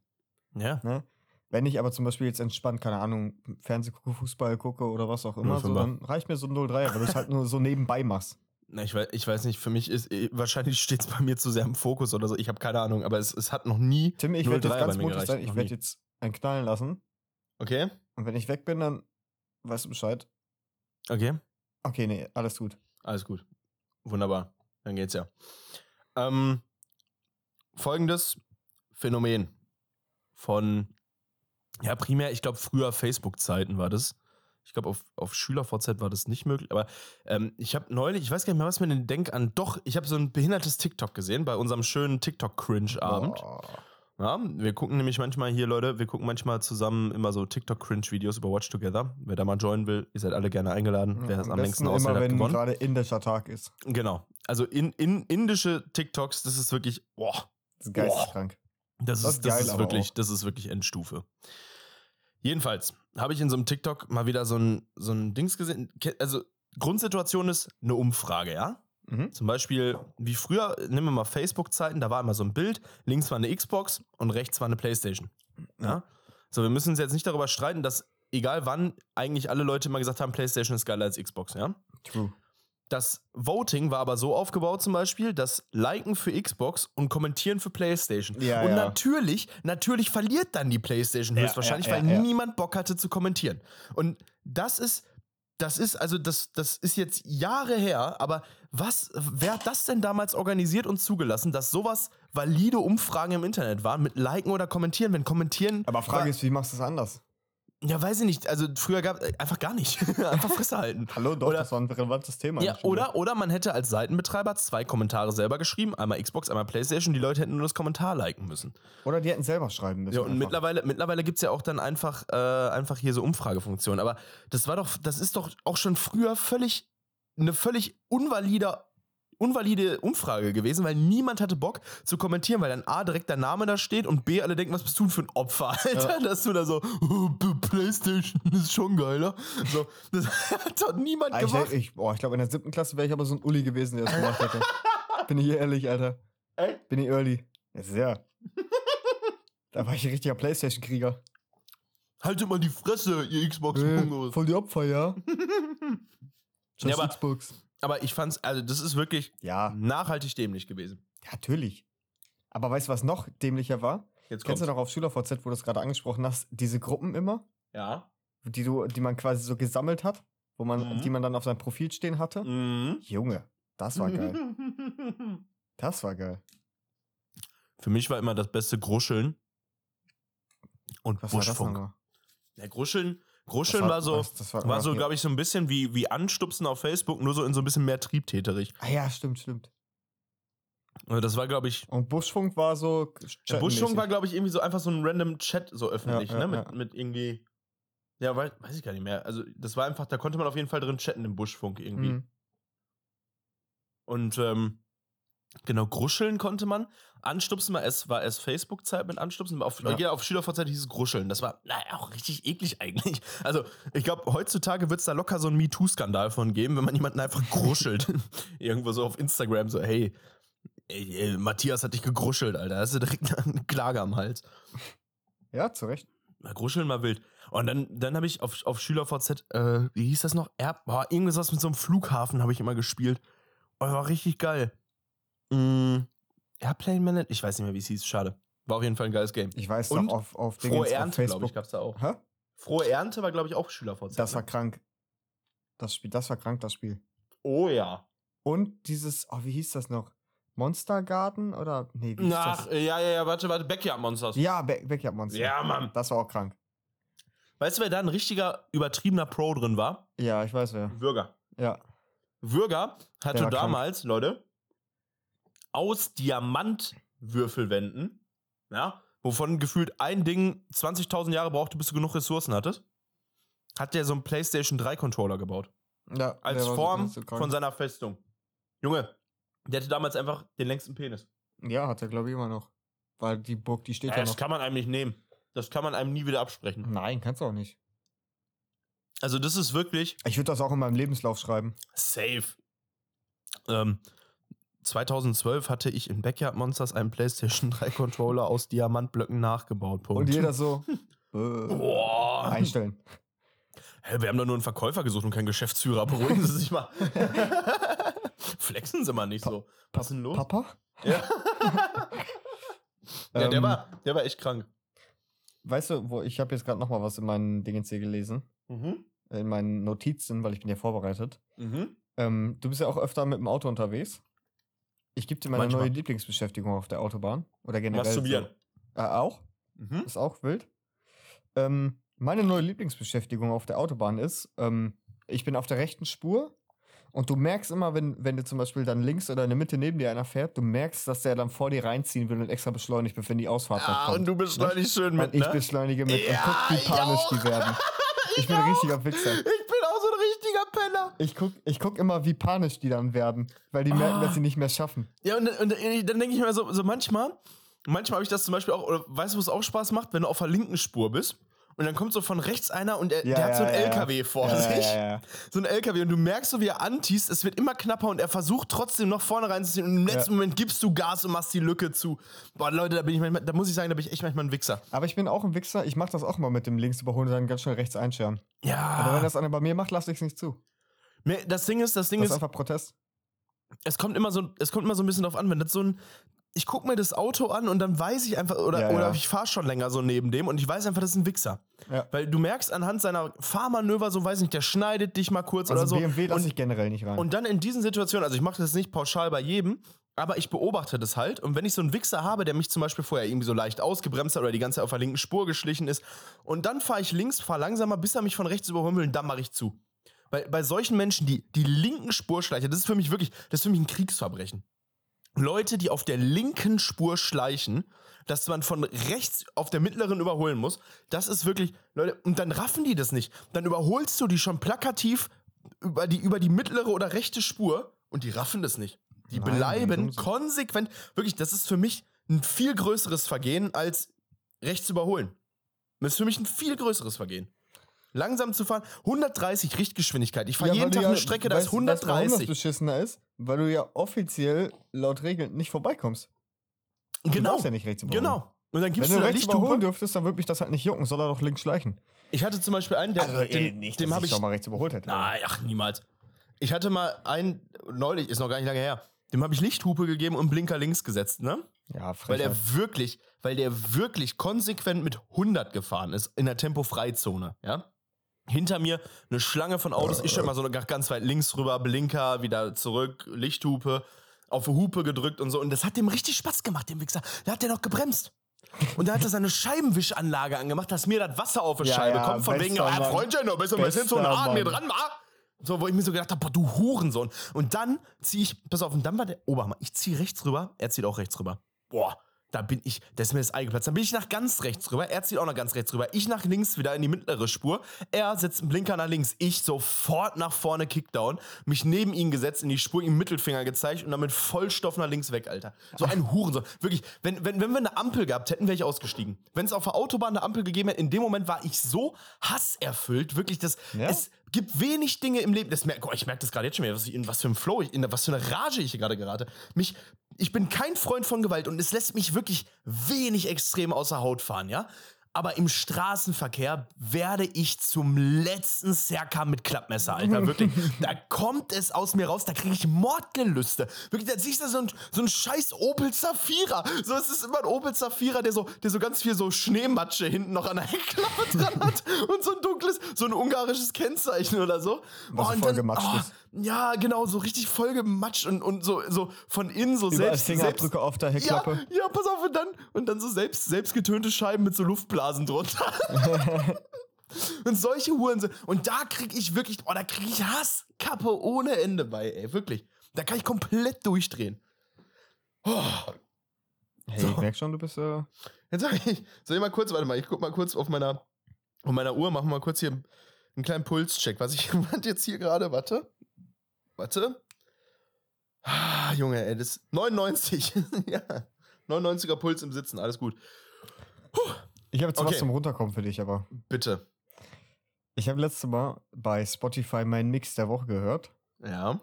ja. Ne? Wenn ich aber zum Beispiel jetzt entspannt, keine Ahnung, Fernseh gucke, Fußball gucke oder was auch immer, so, 05er. dann reicht mir so ein 03er, weil du es halt nur so nebenbei machst. Na, ich, weiß, ich weiß nicht, für mich ist, eh, wahrscheinlich steht es bei mir zu sehr im Fokus oder so. Ich habe keine Ahnung, aber es, es hat noch nie. Tim, ich werde 03 jetzt ganz mutig sein, ich werde jetzt einen knallen lassen. Okay, Und wenn ich weg bin, dann weißt du Bescheid. okay. Okay, nee, alles gut. Alles gut. Wunderbar. Dann geht's ja. Ähm, folgendes Phänomen von, ja, primär, ich glaube, früher Facebook-Zeiten war das. Ich glaube, auf, auf SchülerVZ war das nicht möglich. Aber ähm, ich habe neulich, ich weiß gar nicht mehr, was mir denn denk an. Doch, ich habe so ein behindertes TikTok gesehen bei unserem schönen TikTok-Cringe-Abend. Boah. Ja, wir gucken nämlich manchmal hier, Leute, wir gucken manchmal zusammen immer so TikTok-Cringe-Videos über Watch Together. Wer da mal joinen will, ihr seid alle gerne eingeladen. Wer das am längsten aushält, immer, wenn gewonnen. gerade indischer Tag ist. Genau. Also in, in, indische TikToks, das ist wirklich, boah, Das ist geisteskrank. das, Das ist, ist das geil, ist wirklich, auch. das ist wirklich Endstufe. Jedenfalls habe ich in so einem TikTok mal wieder so ein, so ein Dings gesehen. Also Grundsituation ist eine Umfrage, ja? Mhm. Zum Beispiel, wie früher, nehmen wir mal Facebook-Zeiten, da war immer so ein Bild, links war eine Xbox und rechts war eine Playstation. Ja? So, wir müssen uns jetzt nicht darüber streiten, dass egal wann eigentlich alle Leute immer gesagt haben, Playstation ist geiler als Xbox, ja? True. Das Voting war aber so aufgebaut zum Beispiel, dass Liken für Xbox und Kommentieren für PlayStation. Ja, und ja. natürlich, natürlich verliert dann die PlayStation Ja, höchstwahrscheinlich, weil niemand Bock hatte zu kommentieren. Und das ist, das ist, also das, das ist jetzt Jahre her, aber was, wer hat das denn damals organisiert und zugelassen, dass sowas valide Umfragen im Internet waren mit Liken oder Kommentieren? Wenn Kommentieren. Aber Frage war, ist, wie machst du es anders? Ja, weiß ich nicht. Also früher gab es einfach gar nicht. einfach Fresse halten. Hallo, doch, Oder- das war ein relevantes Thema. Ja, in der Schule. oder, oder man hätte als Seitenbetreiber zwei Kommentare selber geschrieben, einmal Xbox, einmal Playstation, die Leute hätten nur das Kommentar liken müssen. Oder die hätten selber schreiben müssen. Ja, und einfach. mittlerweile, mittlerweile gibt es ja auch dann einfach, äh, einfach hier so Umfragefunktionen. Aber das war doch, das ist doch auch schon früher völlig, eine völlig unvalide unvalide Umfrage gewesen, weil niemand hatte Bock zu kommentieren, weil dann A, direkt der Name da steht und B, alle denken, was bist du für ein Opfer, Alter? Dass du da so, oh, Playstation ist schon geiler. So, das hat doch niemand Ah, Ich, gemacht. ich, boah, ich glaube, in der siebten Klasse wäre ich aber so ein Uli gewesen, der das gemacht hätte. Bin ich ehrlich, Alter. Echt? Bin ich early. Ja, sehr. da war ich ein richtiger Playstation-Krieger. Haltet mal die Fresse, ihr xbox Äh, voll die Opfer, ja. Just Ja, aber- Xbox. Aber ich fand's, also das ist wirklich Ja, nachhaltig dämlich gewesen. ja, natürlich. Aber weißt du, was noch dämlicher war? Jetzt Kennst du kommt's. noch auf SchülerVZ, wo du es gerade angesprochen hast, diese Gruppen immer, Ja. die du, die man quasi so gesammelt hat, wo man, Mhm. die man dann auf seinem Profil stehen hatte? Mhm. Junge, das war geil. Das war geil. Für mich war immer das beste Gruscheln und Was war das Buschfunk. Ja, Gruscheln, Gruscheln Das war, so, das, war, war so, glaube ich, so ein bisschen wie, wie Anstupsen auf Facebook, nur so in so ein bisschen mehr triebtäterig. Ah ja, stimmt, stimmt. Also Das war, glaube ich, Und Buschfunk war so. Buschfunk war, glaube ich, irgendwie so einfach so ein random Chat so öffentlich, Ja, ja, ne? Mit, mit irgendwie. Ja, weiß, weiß ich gar nicht mehr. Also, das war einfach, da konnte man auf jeden Fall drin chatten im Buschfunk irgendwie. Mhm. Und ähm, genau, gruscheln konnte man. Anstupsen war es, war es Facebook-Zeit mit Anstupsen. Auf, Ja. ja. auf SchülerVZ hieß es Gruscheln. Das war naja, auch richtig eklig eigentlich. Also, ich glaube, heutzutage wird es da locker so einen MeToo-Skandal von geben, wenn man jemanden einfach gruschelt. Irgendwo so auf Instagram, so, hey, ey, Matthias hat dich gegruschelt, Alter. Da hast du direkt eine Klage am Hals. Ja, zu Recht. Mal gruscheln mal wild. Und dann, dann habe ich auf, auf SchülerVZ, äh, wie hieß das noch? Air, boah, irgendwas mit so einem Flughafen habe ich immer gespielt. Und war richtig geil. Mm, Airplane Manager? Ich weiß nicht mehr, wie es hieß. Schade. War auf jeden Fall ein geiles Game. Ich weiß Und noch auf, auf Frohe Dingens, auf Ernte, glaube ich, gab's da auch. Hä? Frohe Ernte war, glaube ich, auch SchülerVZ. Das war ne? krank. Das Spiel, das war krank, das Spiel. Oh ja. Und dieses, oh, wie hieß das noch? Monster Garden oder? Nee, wie hieß Nach, das? äh, ja, ja, ja, warte, warte, Backyard Monsters. Ja, Back Backyard Monster. Ja, Mann. Das war auch krank. Weißt du, wer da ein richtiger, übertriebener Pro drin war? Ja, ich weiß wer. Würger. Ja. Würger hatte war krank. damals, Leute, aus Diamantwürfelwänden, ja, wovon gefühlt ein Ding 20.000 Jahre brauchte, bis du genug Ressourcen hattest, hat der so einen PlayStation 3 Controller gebaut. ja Als Form so von seiner Festung. Junge, der hatte damals einfach den längsten Penis. Ja, hat er, glaube ich, immer noch. Weil die Burg, die steht ja, das noch. kann man einem nicht nehmen. Das kann man einem nie wieder absprechen. Nein, kannst du auch nicht. Also das ist wirklich Ich würde das auch in meinem Lebenslauf schreiben. safe. Ähm, 2012 hatte ich in Backyard Monsters einen PlayStation 3 Controller aus Diamantblöcken nachgebaut. Punkt. Und jeder so äh, einstellen. Hä, wir haben doch nur einen Verkäufer gesucht und keinen Geschäftsführer. Beruhigen Sie sich mal. Flexen Sie mal nicht so. Was ist denn los? Papa? Ja. ja, der Ähm, war, der war echt krank. Weißt du, wo ich habe jetzt gerade noch mal was in meinen Dingens hier gelesen, Mhm. in meinen Notizen, weil ich bin ja vorbereitet. Mhm. Ähm, du bist ja auch öfter mit dem Auto unterwegs. Ich gebe dir meine Manchmal. neue Lieblingsbeschäftigung auf der Autobahn oder generell. Masturbieren. So. Äh, auch? Mhm. Ist auch wild. Ähm, meine neue Lieblingsbeschäftigung auf der Autobahn ist, ähm, ich bin auf der rechten Spur und du merkst immer, wenn, wenn du zum Beispiel dann links oder in der Mitte neben dir einer fährt, du merkst, dass der dann vor dir reinziehen will und extra beschleunigt, bevor die Ausfahrt Ah, kommt. und du beschleunigst schön mit, Und ich ne? beschleunige mit Ja, und guck, wie ich panisch die werden. Ich bin ein richtiger Wichser. Ich bin auch so ein richtiger Penner. Ich guck, ich guck immer, wie panisch die dann werden, weil die merken, Ah. dass sie nicht mehr schaffen. Ja, und, und dann denke ich mir so, so manchmal, manchmal habe ich das zum Beispiel auch, oder weißt du, wo es auch Spaß macht, wenn du auf der linken Spur bist und dann kommt so von rechts einer und er, Ja, der hat so ja, einen ja, LKW vor ja, sich. Ja, ja, ja. So ein LKW und du merkst so, wie er antießt, es wird immer knapper und er versucht trotzdem noch vorne reinzuziehen und im letzten Ja. Moment gibst du Gas und machst die Lücke zu. Boah, Leute, da bin ich manchmal, da muss ich sagen, da bin ich echt manchmal ein Wichser. Aber ich bin auch ein Wichser. Ich mache das auch mal mit dem links überholen und dann ganz schnell rechts einscheren. Aber wenn Ja. das einer bei mir macht, lasse ich es nicht zu. Das Ding ist, das Ding Das ist ist, einfach Protest. es kommt immer so, es kommt immer so ein bisschen drauf an, wenn das so ein, ich guck mir das Auto an und dann weiß ich einfach, oder, Ja, oder ja. ich fahre schon länger so neben dem und ich weiß einfach, das ist ein Wichser. Ja. Weil du merkst anhand seiner Fahrmanöver, so weiß ich nicht, der schneidet dich mal kurz Also oder so. BMW lasse und, ich generell nicht rein. und dann in diesen Situationen, also ich mache das nicht pauschal bei jedem, aber ich beobachte das halt. Und wenn ich so einen Wichser habe, der mich zum Beispiel vorher irgendwie so leicht ausgebremst hat oder die ganze Zeit auf der linken Spur geschlichen ist, und dann fahre ich links, fahre langsamer, bis er mich von rechts und dann mache ich zu. Bei, bei solchen Menschen, die die linken Spur schleichen, das ist für mich wirklich, das ist für mich ein Kriegsverbrechen. Leute, die auf der linken Spur schleichen, dass man von rechts auf der mittleren überholen muss, das ist wirklich, Leute, und dann raffen die das nicht. Dann überholst du die schon plakativ über die, über die mittlere oder rechte Spur und die raffen das nicht. Die Nein, bleiben konsequent. Wirklich, das ist für mich ein viel größeres Vergehen als rechts überholen. Das ist für mich ein viel größeres Vergehen. Langsam zu fahren. 130 Richtgeschwindigkeit. Ich fahre Ja, jeden weil du Tag ja- eine Strecke, da ist weißt- weißt du, warum das 130. beschissener ist? Weil du ja offiziell laut Regeln nicht vorbeikommst. Du Genau. darfst ja nicht rechts überholen. Genau. Und dann gibst Wenn du du rechts überholen dürftest, dann würde mich das halt nicht jucken. Soll er doch links schleichen. Ich hatte zum Beispiel einen, der, Also, dem, dem habe ich. doch mal rechts überholt hätte. Nein, ach, niemals. Ich hatte mal einen, neulich, ist noch gar nicht lange her, dem habe ich Lichthupe gegeben und Blinker links gesetzt, ne? Ja, Weil frech. der wirklich, weil der wirklich konsequent mit 100 gefahren ist in der Tempofreizone, ja? Hinter mir eine Schlange von Autos, ich stand mal so ganz weit links rüber, Blinker, wieder zurück, Lichthupe, auf die Hupe gedrückt und so. Und das hat dem richtig Spaß gemacht, dem Wichser. Da hat der noch gebremst. Und da hat er seine Scheibenwischanlage angemacht, dass mir das Wasser auf die Ja, Scheibe ja, kommt, von wegen, ja, Mann. Freundchen, du bist ein bisschen zu nah an mir dran, ma. So, wo ich mir so gedacht habe, boah, du Hurensohn. Und dann ziehe ich, pass auf, und dann war der Oberhammer. Ich ziehe rechts rüber, er zieht auch rechts rüber. Boah, da bin ich, da ist mir das Ei geplatzt. Dann bin ich nach ganz rechts rüber, er zieht auch nach ganz rechts rüber. Ich nach links wieder in die mittlere Spur. Er setzt einen Blinker nach links. Ich sofort nach vorne Kickdown, mich neben ihn gesetzt, in die Spur, ihm Mittelfinger gezeigt und dann mit Vollstoff nach links weg, Alter. So ein Hurensohn. Wirklich, wenn, wenn, wenn wir eine Ampel gehabt hätten, wäre ich ausgestiegen. Wenn es auf der Autobahn eine Ampel gegeben hätte, in dem Moment war ich so hasserfüllt. Wirklich, das, Ja? es gibt wenig Dinge im Leben. Das merk, oh, ich merke das gerade jetzt schon wieder, was, in was für einem Flow, ich, in was für eine Rage ich hier gerade gerate. Mich, ich bin kein Freund von Gewalt und es lässt mich wirklich wenig extrem außer Haut fahren, ja? Aber im Straßenverkehr werde ich zum letzten Serka mit Klappmesser, Alter. Wirklich. da kommt es aus mir raus, da kriege ich Mordgelüste. Wirklich, da siehst du so ein, so ein scheiß Opel Zafira. So, es ist immer ein Opel Zafira, der so, der so ganz viel so Schneematsche hinten noch an der Heckklappe dran hat. Und so ein dunkles, so ein ungarisches Kennzeichen oder so. Was so und voll gematscht ist. Ja, genau, so richtig voll gematscht und, und so, so von innen so Überall selbst. selbst Fingerabdrücke auf der Heckklappe. ja, ja, pass auf, und dann, und dann so selbst, selbstgetönte Scheiben mit so Luftblasen drunter. und solche Huren sind. Und da krieg ich wirklich, oh, da krieg ich Hasskappe ohne Ende bei, ey, wirklich. Da kann ich komplett durchdrehen. Oh, Hey, So. ich merk schon, du bist äh, jetzt sag ich, soll ich mal kurz, warte mal, ich guck mal kurz auf meiner, auf meiner Uhr, machen wir mal kurz hier einen kleinen Pulscheck. Was ich jetzt hier gerade, warte. Warte. Ah, Junge, ey, das 99. ja. 99er Puls im Sitzen, alles gut. Ich habe jetzt Okay. was zum Runterkommen für dich, aber. Bitte. Ich habe letztes Mal bei Spotify meinen Mix der Woche gehört. Ja.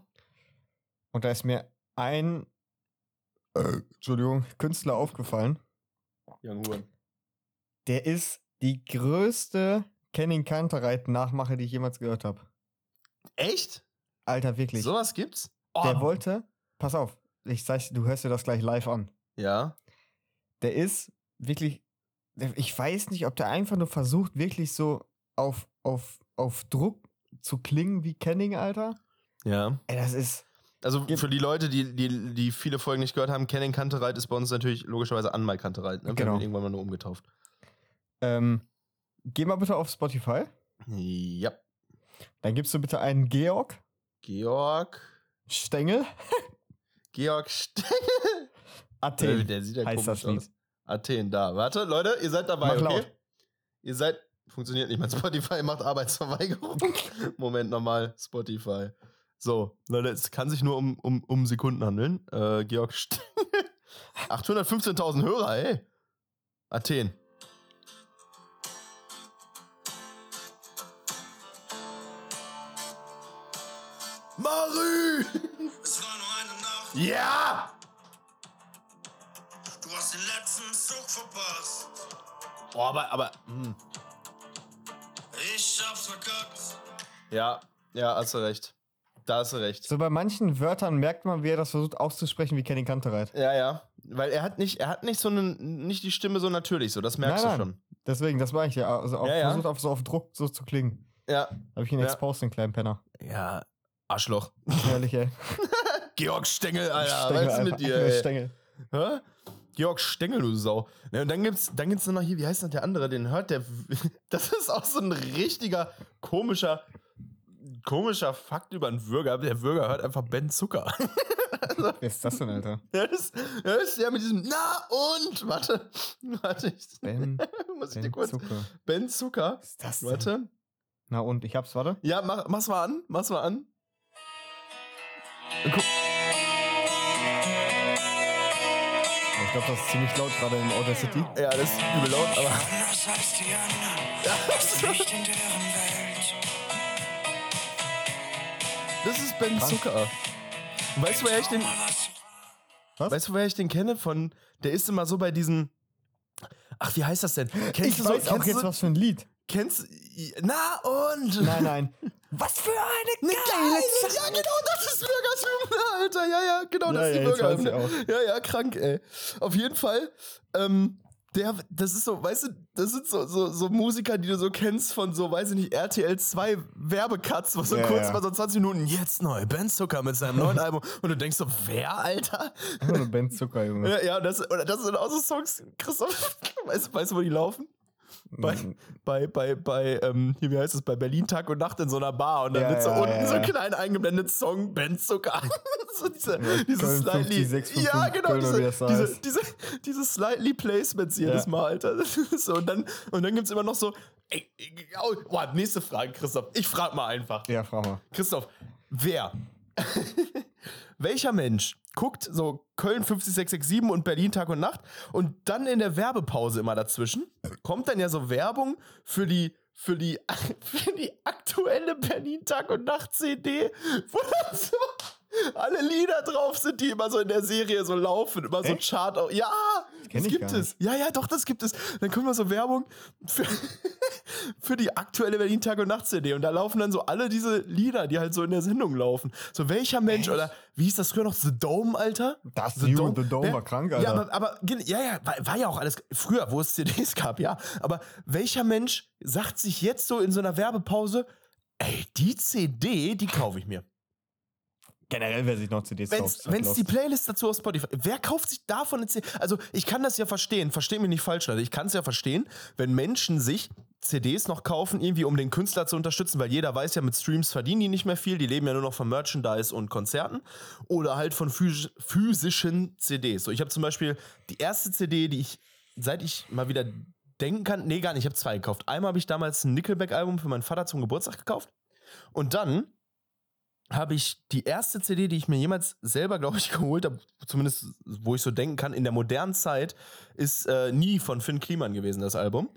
Und da ist mir ein äh, Entschuldigung, Künstler aufgefallen. Young Huren. Der ist die größte Kenning Kantereit Nachmache, die ich jemals gehört habe. Echt? Alter, wirklich. Sowas gibt's? Der Oh. wollte, pass auf, ich sag, du hörst dir das gleich live an. Ja. Der ist wirklich, der- ich weiß nicht, ob der einfach nur versucht, wirklich so auf, auf, auf Druck zu klingen wie Kenning, Alter. Ja. Ey, das ist, Also für die Leute, die, die, die viele Folgen nicht gehört haben, Kenning Kantereit ist bei uns natürlich logischerweise Anmal Kantereit. Ne? Wir Genau. haben ihn irgendwann mal nur umgetauft. ähm, geh mal bitte auf Spotify. Ja. Dann gibst du bitte einen Georg Georg. Stengel. Georg Stengel. Athen. Der sieht ja heißt das Lied. aus. Athen, da. Warte, Leute, ihr seid dabei, Mach okay? laut. Ihr seid. Funktioniert nicht. Mein Spotify macht Arbeitsverweigerung. Moment nochmal. Spotify. So, Leute, es kann sich nur um, um, um Sekunden handeln. Äh, Georg Stengel. 815.000 Hörer, ey. Athen. Marie! Es war nur eine Nacht, Ja! du hast den letzten Zug verpasst. Boah, aber, aber, hm. Ich hab's verkackt. Ja, ja, hast du recht. Da hast du recht. So bei manchen Wörtern merkt man, wie er das versucht auszusprechen wie Kenny Kantereit. Ja, ja. Weil er hat nicht, er hat nicht so eine, nicht die Stimme so natürlich so, das merkst Nein, du nein. schon. Deswegen, das war ich ja. Also auch Ja, ja. versucht auf so auf Druck so zu klingen. Ja. Da habe ich ihn Ja. exposed, den kleinen Penner. Ja, Arschloch. Ehrlich, ey. Georg Stengel, Alter. Stengel was ist mit dir, ey? Stengel. Hä? Georg Stengel, du Sau. Ja, und dann gibt's, dann gibt's noch hier, wie heißt das der andere, den hört der. Das ist auch so ein richtiger, komischer, komischer Fakt über einen Bürger. Der Bürger hört einfach Ben Zucker. Wer ist das denn, Alter? Das ist, das ist ja mit diesem Na und? Warte. Warte, ich, Ben, muss ich dir ben kurz. Zucker. Ben Zucker. Was ist das denn? Warte. Na und, ich hab's, warte. Ja, mach, mach's mal an. Mach's mal an. Und guck. glaube, das ist ziemlich laut gerade in Outer City. Ja, das ist übel laut, aber. Das ist Ben Zucker. Weißt du, woher ich den. Was? Weißt du, woher ich den kenne? Von. Der ist immer so bei diesen. Ach, wie heißt das denn? Kennst Ich du so, weiß auch kennst jetzt, du, was für ein Lied. Kennst Na und? Nein, nein. Was für eine geile Zeit. Ja, genau, das ist Bürgerhymne, Alter. Ja, ja, genau, das Ja, ist die ja, Bürgerhymne. Ja, ja, krank, ey. Auf jeden Fall, ähm, der, das ist so, weißt du, das sind so, so, so Musiker, die du so kennst von so, weiß ich nicht, RTL 2 Werbecuts, wo so Ja, kurz ja. mal so 20 Minuten, jetzt neu, Ben Zucker mit seinem neuen Album. Und du denkst so, wer, Alter? Ben Zucker, Junge. Ja, ja, das, oder das sind auch so Songs, Christoph, weißt, weißt du, wo die laufen? Bei, Mhm. bei, bei, bei, ähm, hier, wie heißt es, bei Berlin Tag und Nacht in so einer Bar und dann Ja, wird so ja, unten ja, so klein eingeblendet Song, Ben Zucker. so diese, diese slightly, 50655 ja, genau, Köln, diese, diese, diese, diese slightly Placements jedes. Mal, Alter. So, und dann, und dann gibt's immer noch so, ey, ey, oh, boah, nächste Frage, Christoph. Ich frag mal einfach. Ja, frag mal. Christoph, wer? Welcher Mensch guckt so Köln 50667 und Berlin Tag und Nacht und dann in der Werbepause immer dazwischen kommt dann ja so Werbung für die für die für die aktuelle Berlin Tag und Nacht CD, wo dann so alle Lieder drauf sind, die immer so in der Serie so laufen, immer so Echt? Chart. auch- Ja, das gibt es. Ja, ja, doch, das gibt es. Dann kommt mal so Werbung für, für die aktuelle Berlin Tag und Nacht CD und da laufen dann so alle diese Lieder, die halt so in der Sendung laufen. So welcher Mensch oder wie hieß das früher noch The Dome, Alter? Das You, The Dome war krank, Ja, Alter. aber, aber gen- ja, ja, war, war ja auch alles früher, wo es CDs gab, ja. Aber welcher Mensch sagt sich jetzt so in so einer Werbepause, ey, die CD, die kaufe ich mir. Generell, wer sich noch CDs Wenn kauft. es die Playlist dazu auf Spotify, wer kauft sich davon eine CD? Also, ich kann das ja verstehen, versteh mich nicht falsch, Leute. Ich kann es ja verstehen, wenn Menschen sich CDs noch kaufen, irgendwie um den Künstler zu unterstützen, weil jeder weiß ja, mit Streams verdienen die nicht mehr viel, die leben ja nur noch von Merchandise und Konzerten oder halt von phys physischen CDs. So, ich habe zum Beispiel die erste CD, die ich, seit ich mal wieder denken kann, nee, gar nicht, ich habe zwei gekauft. Einmal habe ich damals ein Nickelback-Album für meinen Vater zum Geburtstag gekauft und dann habe ich die erste CD, die ich mir jemals selber, glaube ich, geholt habe, zumindest wo ich so denken kann, in der modernen Zeit, ist äh, nie von Finn Kliman gewesen, das Album.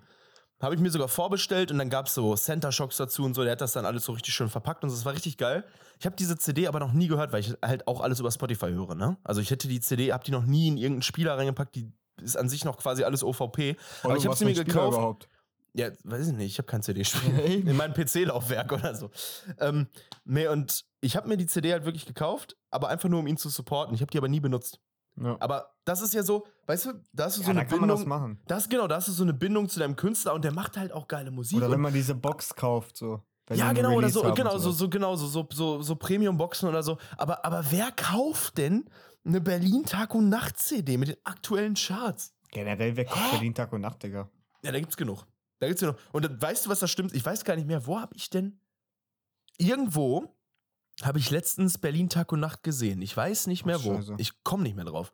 Habe ich mir sogar vorbestellt und dann gab es so Center Shocks dazu und so. Der hat das dann alles so richtig schön verpackt und so. das war richtig geil. Ich habe diese CD aber noch nie gehört, weil ich halt auch alles über Spotify höre. Ne? Also ich hätte die CD, habe die noch nie in irgendeinen Spieler reingepackt. Die ist an sich noch quasi alles OVP. aber ich habe sie mir gekauft. Überhaupt. Ja, weiß ich nicht, ich habe kein CD-Spieler. In meinem PC-Laufwerk oder so. Ähm, nee, und ich habe mir die CD halt wirklich gekauft, aber einfach nur, um ihn zu supporten. Ich habe die aber nie benutzt. Ja. Aber das ist ja so, weißt du, da hast du so ja, eine da kann man das Bindung. machen. Das, genau, da hast du so eine Bindung zu deinem Künstler und der macht halt auch geile Musik. Oder wenn man diese Box kauft, so. Ja, genau, oder so, genau, so, so, genau, so, so, so, so Premium-Boxen oder so. Aber, aber wer kauft denn eine Berlin Tag und Nacht CD mit den aktuellen Charts? Generell, wer kauft Berlin Tag und Nacht, Digga? Ja, da gibt's genug. Da gibt's genug. Und dann, weißt du, was da stimmt? Ich weiß gar nicht mehr, wo habe ich denn? Irgendwo habe ich letztens Berlin Tag und Nacht gesehen. Ich weiß nicht mehr Ach, wo. scheiße. Ich komme nicht mehr drauf.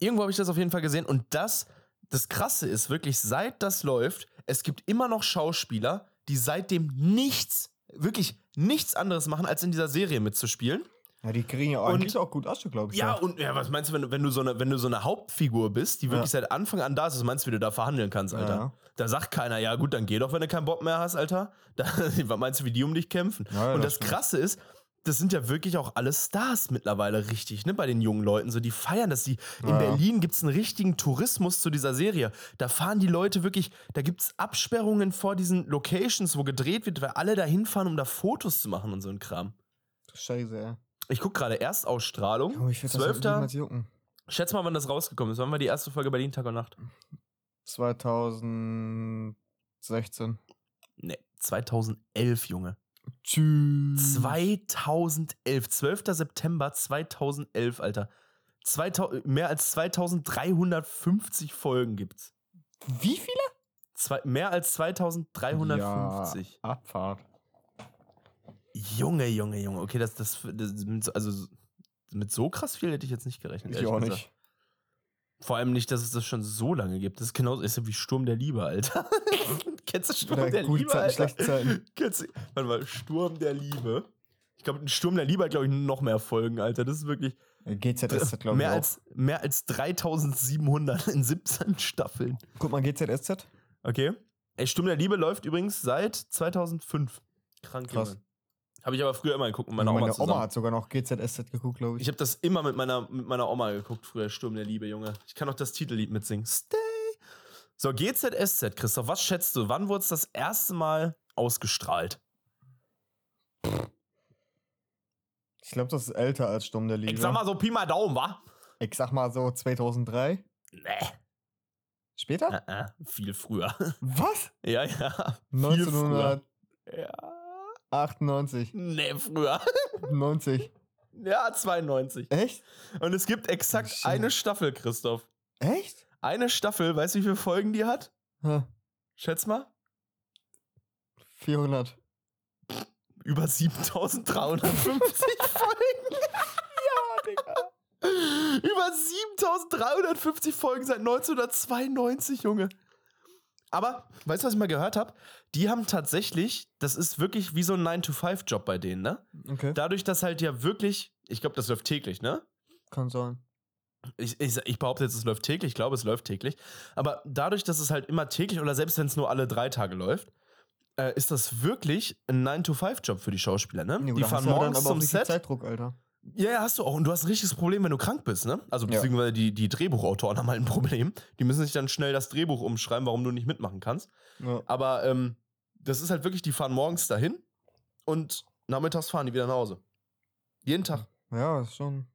Irgendwo habe ich das auf jeden Fall gesehen. Und das, das Krasse ist wirklich, seit das läuft, es gibt immer noch Schauspieler, die seitdem nichts, wirklich nichts anderes machen, als in dieser Serie mitzuspielen. Ja, die kriegen ja auch, Und- eigentlich auch gut Asche, glaube ich. Ja, und ja, was meinst du, wenn, du- wenn, du so eine, wenn du so eine Hauptfigur bist, die wirklich Ja. seit Anfang an da ist, was meinst du, wie du da verhandeln kannst, Alter? Ja. Da sagt keiner, ja gut, dann geh doch, wenn du keinen Bock mehr hast, Alter. Da, was meinst du, wie die um dich kämpfen? Ja, ja, und das das. Krasse ist, das sind ja wirklich auch alle Stars mittlerweile richtig, ne, bei den jungen Leuten. So, die feiern das. Die, in Ja. Berlin gibt es einen richtigen Tourismus zu dieser Serie. Da fahren die Leute wirklich, da gibt es Absperrungen vor diesen Locations, wo gedreht wird, weil alle da hinfahren, um da Fotos zu machen und so ein Kram. Scheiße, ey. Ich guck gerade Erstausstrahlung. Junge, ich will das 12. niemals jucken. Schätz mal, wann das rausgekommen ist. Wann war die erste Folge Berlin Tag und Nacht? 2016. Nee, 2011, Junge. Tschüss. 2011, 12. September 2011, Alter. 2000, mehr als 2350 Folgen gibt's. Wie viele? Zwei, mehr als 2350. Ja, Abfahrt. Junge, Junge, Junge. Okay, das, das, das also mit so krass viel hätte ich jetzt nicht gerechnet. Ich auch gesagt. nicht. Vor allem nicht, dass es das schon so lange gibt. Das ist genauso ist ja wie Sturm der Liebe, Alter. Kennst du Sturm Oder der gute Liebe? Zeiten, schlechte Zeiten. Kennst du, warte mal, Sturm der Liebe. Ich glaube, Sturm der Liebe hat, glaube ich, noch mehr Folgen, Alter. Das ist wirklich GZSZ, glaube ich. mehr auch. als, mehr als 3700 in 17 Staffeln. Guck mal, GZSZ. Okay. Ey, Sturm der Liebe läuft übrigens seit 2005. Krank, Krass. Junge. Habe ich aber früher immer geguckt mit meiner Meine Oma Oma, zusammen. hat sogar noch GZSZ geguckt, glaube ich. Ich habe das immer mit meiner, mit meiner Oma geguckt, früher Sturm der Liebe, Junge. Ich kann auch das Titellied mitsingen. Stay. So, GZSZ, Christoph, was schätzt du? Wann wurde es das erste Mal ausgestrahlt? Ich glaube, das ist älter als Sturm der Liebe. Ich sag mal so Pi mal Daumen, wa? Ich sag mal so 2003. Nee. Später? Äh, äh, viel früher. Was? ja, ja. Viel früher. 1998. Ja. Nee, früher. 90. ja, 92. Echt? Und es gibt exakt Shit. eine Staffel, Christoph. Echt? Eine Staffel, weißt du, wie viele Folgen die hat? Hä, Schätz mal. 400. Über 7350 Folgen. ja, Digga. Über 7350 Folgen seit 1992, Junge. Aber, weißt du, was ich mal gehört habe? Die haben tatsächlich, das ist wirklich wie so ein 9-to-5-Job bei denen, ne? Okay. Dadurch, dass halt ja wirklich, ich glaube, das läuft täglich, ne? Kann sein. Ich, ich, ich behaupte jetzt, es läuft täglich, ich glaube, es läuft täglich. Aber dadurch, dass es halt immer täglich oder selbst wenn es nur alle drei Tage läuft, äh, ist das wirklich ein 9-to-5-Job für die Schauspieler, ne? Ja, die da fahren du ja morgens dann aber zum Set. Zeitdruck, Alter. Ja, ja, hast du auch. Und du hast ein richtiges Problem, wenn du krank bist, ne? Also Ja. beziehungsweise die, die Drehbuchautoren haben halt ein Problem. Die müssen sich dann schnell das Drehbuch umschreiben, warum du nicht mitmachen kannst. Ja. Aber ähm, das ist halt wirklich, die fahren morgens dahin und nachmittags fahren die wieder nach Hause. Jeden Tag. Ja, ist schon.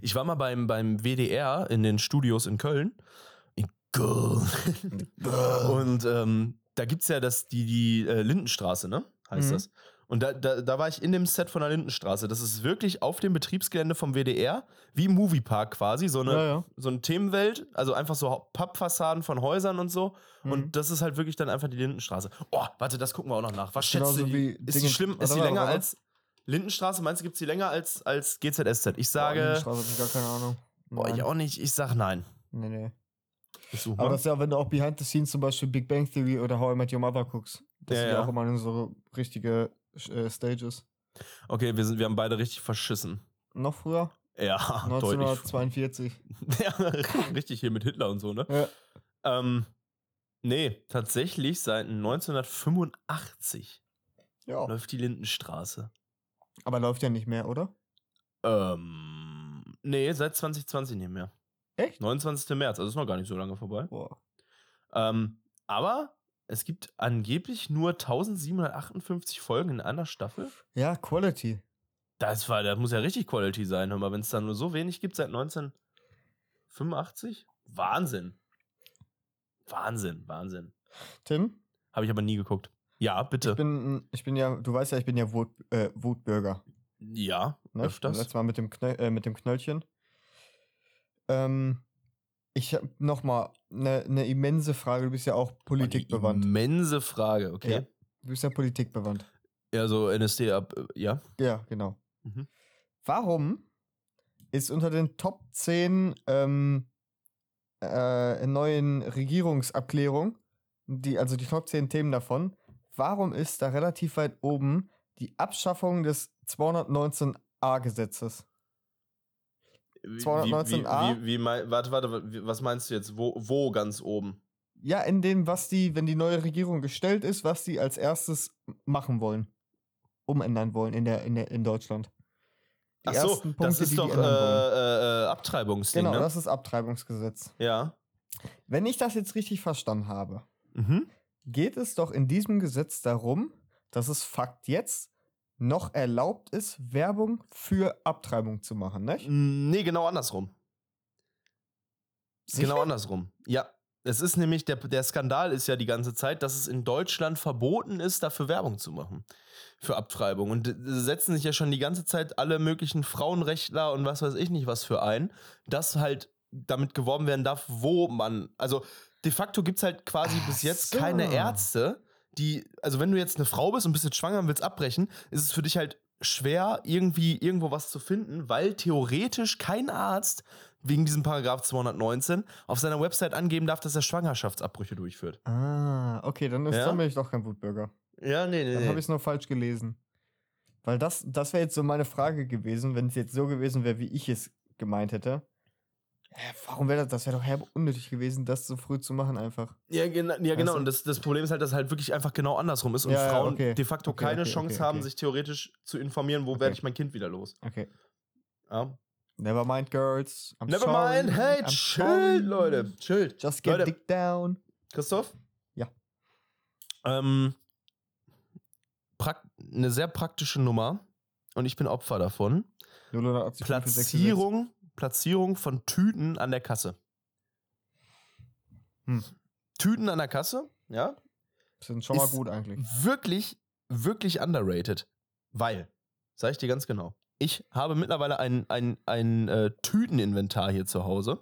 Ich war mal beim, beim WDR in den Studios in Köln. In Köln. Und ähm, da gibt es ja das, die, die äh, Lindenstraße, ne? Heißt Mhm. das. Und da, da, da war ich in dem Set von der Lindenstraße. Das ist wirklich auf dem Betriebsgelände vom WDR, wie Moviepark quasi, so eine, Ja, ja. so eine Themenwelt, also einfach so Pappfassaden von Häusern und so. Mhm. Und das ist halt wirklich dann einfach die Lindenstraße. Oh, warte, das gucken wir auch noch nach. Was schätzt du? wie Ist die schlimm? Ist die länger als Lindenstraße? Meinst du, gibt es die länger als, als GZSZ? Ich sage. Lindenstraße hab ich gar keine Ahnung. Boah, ich Nein. auch nicht. Ich sag nein. Nee, nee. Aber das ist ja, wenn du auch Behind the Scenes zum Beispiel Big Bang Theory oder How I Met Your Mother guckst. Das Ja, sind ja ja. auch immer so richtige äh, Stages. Okay, wir, sind, wir haben beide richtig verschissen. Noch früher? Ja, deutlich. 1942. Ja, richtig hier mit Hitler und so, ne? Ja. Ähm, nee, tatsächlich seit 1985 ja. läuft die Lindenstraße. Aber läuft ja nicht mehr, oder? Ähm, nee, seit 2020 nicht mehr. Echt? 29. März, also ist noch gar nicht so lange vorbei. Boah. Ähm, aber es gibt angeblich nur 1758 Folgen in einer Staffel. Ja, Quality. Das war, das muss ja richtig Quality sein, aber wenn es da nur so wenig gibt seit 1985, Wahnsinn. Wahnsinn, Wahnsinn. Tim, Habe ich aber nie geguckt. Ja, bitte. ich bin, ich bin ja, du weißt ja, ich bin ja Wut, äh, Wutbürger. ja, Ne? öfters. Letztes Mal mit dem, Knöll, äh, mit dem Knöllchen. Ähm, ich habe nochmal eine ne immense Frage. Du bist ja auch politikbewandt. Immense Frage, okay. Ja. Du bist ja politikbewandt. Ja, so NSD ab, äh, ja. Ja, genau. Mhm. Warum ist unter den Top 10 ähm, äh, neuen Regierungsabklärungen, die, also die Top 10 Themen davon, warum ist da relativ weit oben die Abschaffung des 219a-Gesetzes? Wie- 219a? Wie, wie, wie, mei- warte, warte, wie- was meinst du jetzt? Wo, wo ganz oben? Ja, in dem, was die, wenn die neue Regierung gestellt ist, was die als erstes machen wollen, umändern wollen in, der, in, der, in Deutschland. Die Ach so, ersten Punkte, das ist die doch die äh, ändern wollen. äh, äh, Abtreibungsding, Genau, ne? das ist Abtreibungsgesetz. ja. Wenn ich das jetzt richtig verstanden habe, Mhm. geht es doch in diesem Gesetz darum, dass es Fakt jetzt noch erlaubt ist, Werbung für Abtreibung zu machen, nicht? Nee, genau andersrum. Sicher? Genau andersrum. Ja. Es ist nämlich, der, der Skandal ist ja die ganze Zeit, dass es in Deutschland verboten ist, dafür Werbung zu machen. Für Abtreibung. Und äh, setzen sich ja schon die ganze Zeit alle möglichen Frauenrechtler und was weiß ich nicht was für ein, dass halt damit geworben werden darf, wo man. Also de facto gibt es halt quasi Ach bis jetzt so. keine Ärzte, die. Also wenn du jetzt eine Frau bist und bist jetzt schwanger und willst abbrechen, ist es für dich halt schwer, irgendwie irgendwo was zu finden, weil theoretisch kein Arzt wegen diesem Paragraph 219 auf seiner Website angeben darf, dass er Schwangerschaftsabbrüche durchführt. Ah, okay, dann, ist, Ja? dann bin ich doch kein Wutbürger. Ja, nee, nee, Dann habe ich es nur falsch gelesen. Weil das, das wäre jetzt so meine Frage gewesen, wenn es jetzt so gewesen wäre, wie ich es gemeint hätte. Warum wäre das? Das wäre doch herbe unnötig gewesen, das so früh zu machen einfach. Ja, gena ja genau. Und das, das Problem ist halt, dass halt wirklich einfach genau andersrum ist und Ja, Frauen okay. de facto Okay, keine okay, Chance haben, sich theoretisch zu informieren, wo werde ich mein Kind wieder los. Okay. Ja. Never mind, girls. I'm Never sorry. mind, hey, I'm chillt, sorry. Leute. Chillt. Just get Leute. dick down. Christoph? Ja. Ähm, eine sehr praktische Nummer und ich bin Opfer davon. 080 Platzierung, Platzierung von Tüten an der Kasse. Hm. Tüten an der Kasse, ja, Sind schon mal gut eigentlich. wirklich, wirklich underrated. Weil, sag ich dir ganz genau, ich habe mittlerweile ein, ein, ein äh, Tüteninventar hier zu Hause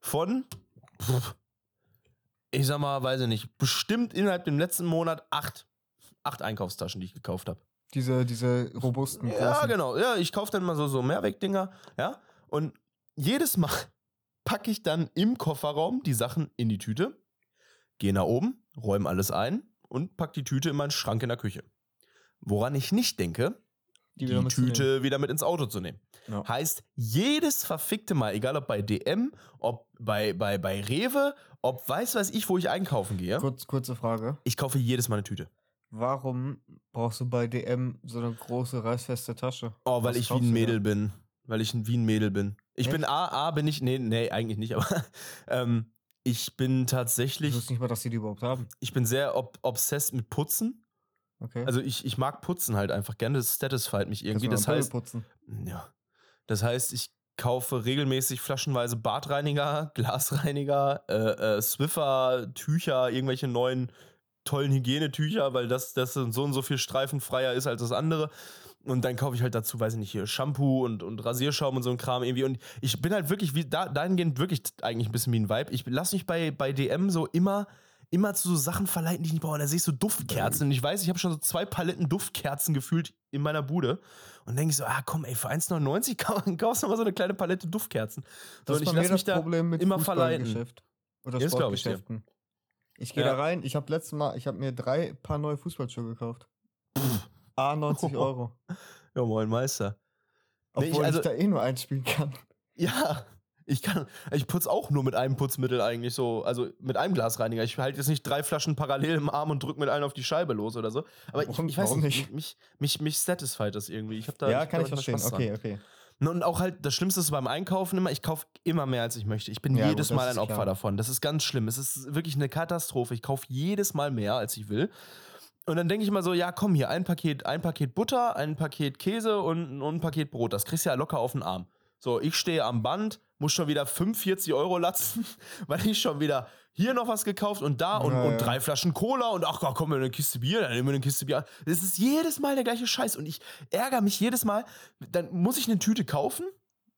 von, ich sag mal, weiß ich nicht, bestimmt innerhalb dem letzten Monat acht, acht Einkaufstaschen, die ich gekauft habe. Diese, diese robusten. Ja, großen. genau. Ja, ich kaufe dann mal so, so Mehrwegdinger, ja. Und jedes Mal packe ich dann im Kofferraum die Sachen in die Tüte, gehe nach oben, räume alles ein und pack die Tüte in meinen Schrank in der Küche. Woran ich nicht denke, die, wieder mitzunehmen. Tüte wieder mit ins Auto zu nehmen. Ja. Heißt, jedes verfickte Mal, egal ob bei DM, ob bei, bei, bei Rewe, ob weiß weiß ich, wo ich einkaufen gehe, Kurz, kurze Frage. ich kaufe jedes Mal eine Tüte. Warum brauchst du bei DM so eine große reißfeste Tasche? Oh, weil Was ich wie ein Mädel bin. Weil ich ein- wie ein Mädel bin. Ich bin Echt? A, A bin ich, nee, nee, eigentlich nicht, aber ähm, ich bin Ich tatsächlich, wusste nicht mal, dass die die überhaupt haben. ich bin sehr ob, obsessed mit Putzen. Okay. Also ich, ich mag Putzen halt einfach gerne, das satisfied mich irgendwie. Das du heißt, putzen. ja, das heißt, ich kaufe regelmäßig flaschenweise Badreiniger, Glasreiniger, äh, äh, Swiffer, Tücher, irgendwelche neuen tollen Hygienetücher, weil das, das so und so viel streifenfreier ist als das andere. Und dann kaufe ich halt dazu, weiß ich nicht, hier Shampoo und, und Rasierschaum und so ein Kram irgendwie. Und ich bin halt wirklich, wie, da, dahingehend wirklich eigentlich ein bisschen wie ein Vibe. Ich lasse mich bei, bei DM so immer, immer zu so Sachen verleiten, die ich nicht brauche. Und da sehe ich so Duftkerzen. Und ich weiß, ich habe schon so zwei Paletten Duftkerzen gefühlt in meiner Bude. Und denke ich so, ah komm, ey, für 1,99 kau- kaufst du mal so eine kleine Palette Duftkerzen. So, Das und ist ich lasse mich das da Problem mit immer verleiten. Oder Das glaub ich. Sportgeschäften. Ich gehe Ja. da rein, ich habe letztes Mal, ich habe mir drei Paar neue Fußballschuhe gekauft. A 90 Euro. Ja, moin Meister. Nee, Obwohl ich- also- ich da eh nur einspielen kann. Ja, ich kann, ich putze auch nur mit einem Putzmittel eigentlich so, also mit einem Glasreiniger. Ich halte jetzt nicht drei Flaschen parallel im Arm und drücke mit allen auf die Scheibe los oder so. Aber Warum- ich, ich weiß nicht, mich, mich, mich satisfied das irgendwie. Ich hab da, ja, ich kann ich verstehen. Spaß dran. Okay, okay. Und auch halt, das Schlimmste ist beim Einkaufen immer, ich kaufe immer mehr, als ich möchte. Ich bin Ja, jedes gut, Mal ein Opfer klar. davon. Das ist ganz schlimm. Es ist wirklich eine Katastrophe. Ich kaufe jedes Mal mehr, als ich will. Und dann denke ich immer so, ja, komm hier, ein Paket, ein Paket Butter, ein Paket Käse und, und ein Paket Brot. Das kriegst du ja locker auf den Arm. So, ich stehe am Band, muss schon wieder 45 Euro latzen, weil ich schon wieder hier noch was gekauft und da und, Ja, und drei Flaschen Cola und ach komm, eine Kiste Bier, dann nehmen wir eine Kiste Bier. Das ist jedes Mal der gleiche Scheiß und ich ärgere mich jedes Mal. Dann muss ich eine Tüte kaufen,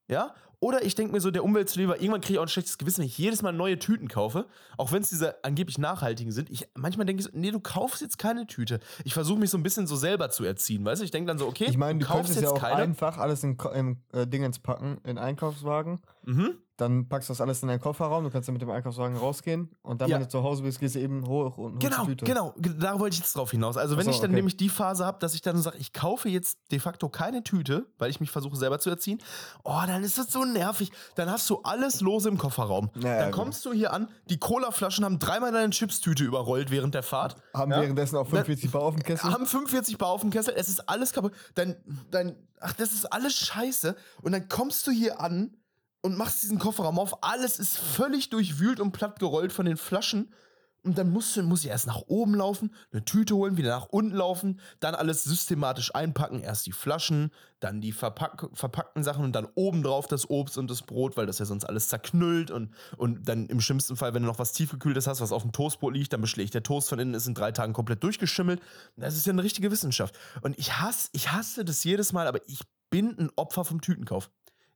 ja? Oder ich denke mir so, der Umwelt zu lieber, irgendwann kriege ich auch ein schlechtes Gewissen, wenn ich jedes Mal neue Tüten kaufe, auch wenn es diese angeblich nachhaltigen sind. Ich, manchmal denke ich so, nee, du kaufst jetzt keine Tüte. Ich versuche mich so ein bisschen so selber zu erziehen, weißt du? Ich denke dann so, okay, Ich meine, du kaufst könntest ja jetzt auch keine. einfach alles in, im äh, Dingens packen, in Einkaufswagen. Mhm. Dann packst du das alles in deinen Kofferraum, du kannst dann mit dem Einkaufswagen rausgehen und dann, Ja. wenn du zu Hause bist, gehst du eben hoch und holst Genau, die Tüte. genau, ge- da wollte ich jetzt drauf hinaus. Also, wenn so, ich dann okay. nämlich die Phase habe, dass ich dann sage, ich kaufe jetzt de facto keine Tüte, weil ich mich versuche selber zu erziehen, oh, dann ist das so nervig. Dann hast du alles lose im Kofferraum. Ja, ja, dann gut. kommst du hier an, die Colaflaschen haben dreimal deine Chipstüte überrollt während der Fahrt. Haben Ja? währenddessen auch 45 Bar auf dem Kessel. haben 45 Bar auf dem Kessel, es ist alles kaputt. Dann, dann, ach, das ist alles scheiße. Und dann kommst du hier an und machst diesen Kofferraum auf. Alles ist völlig durchwühlt und plattgerollt von den Flaschen. Und dann musst du, muss ich erst nach oben laufen, eine Tüte holen, wieder nach unten laufen, dann alles systematisch einpacken. Erst die Flaschen, dann die verpack verpackten Sachen und dann obendrauf das Obst und das Brot, weil das ja sonst alles zerknüllt. Und, und dann im schlimmsten Fall, wenn du noch was tiefgekühltes hast, was auf dem Toastbrot liegt, dann beschlägt der Toast von innen, ist in drei Tagen komplett durchgeschimmelt. Das ist ja eine richtige Wissenschaft. Und ich hasse, ich hasse das jedes Mal, aber ich bin ein Opfer vom Tütenkauf.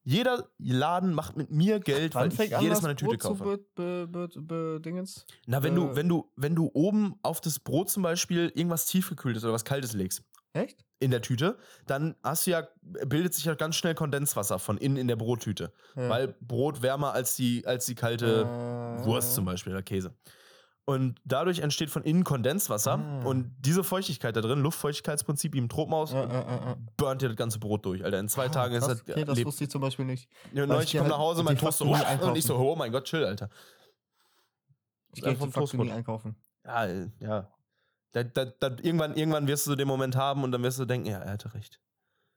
Jeder Laden macht mit mir Geld, weil Wann ich fängt an, jedes Mal eine Tüte kaufe. be, be, be, Dingens? Na, wenn du, Äh, wenn du, wenn du oben auf das Brot zum Beispiel irgendwas tiefgekühltes oder was Kaltes legst Echt? in der Tüte, dann hast du ja, bildet sich ja ganz schnell Kondenswasser von innen in der Brottüte. Ja. Weil Brot wärmer als die, als die kalte Äh, Wurst zum Beispiel oder Käse. Und dadurch entsteht von innen Kondenswasser. Ah. Und diese Feuchtigkeit da drin, Luftfeuchtigkeitsprinzip wie im Tropenhaus, Äh, äh, äh, burnt dir das ganze Brot durch. Alter, in zwei Ah, Tagen krass, ist das. Okay, das lebt- wusste ich zum Beispiel nicht. Ja, neulich, ich komme halt- nach Hause, mein Toast so, und ich so, oh mein Gott, chill, Alter. Ich gehe ein facto nie Toastbrot. einkaufen. Ja, ja. Da, da, da, irgendwann, irgendwann wirst du den Moment haben und dann wirst du denken, ja, er hatte recht.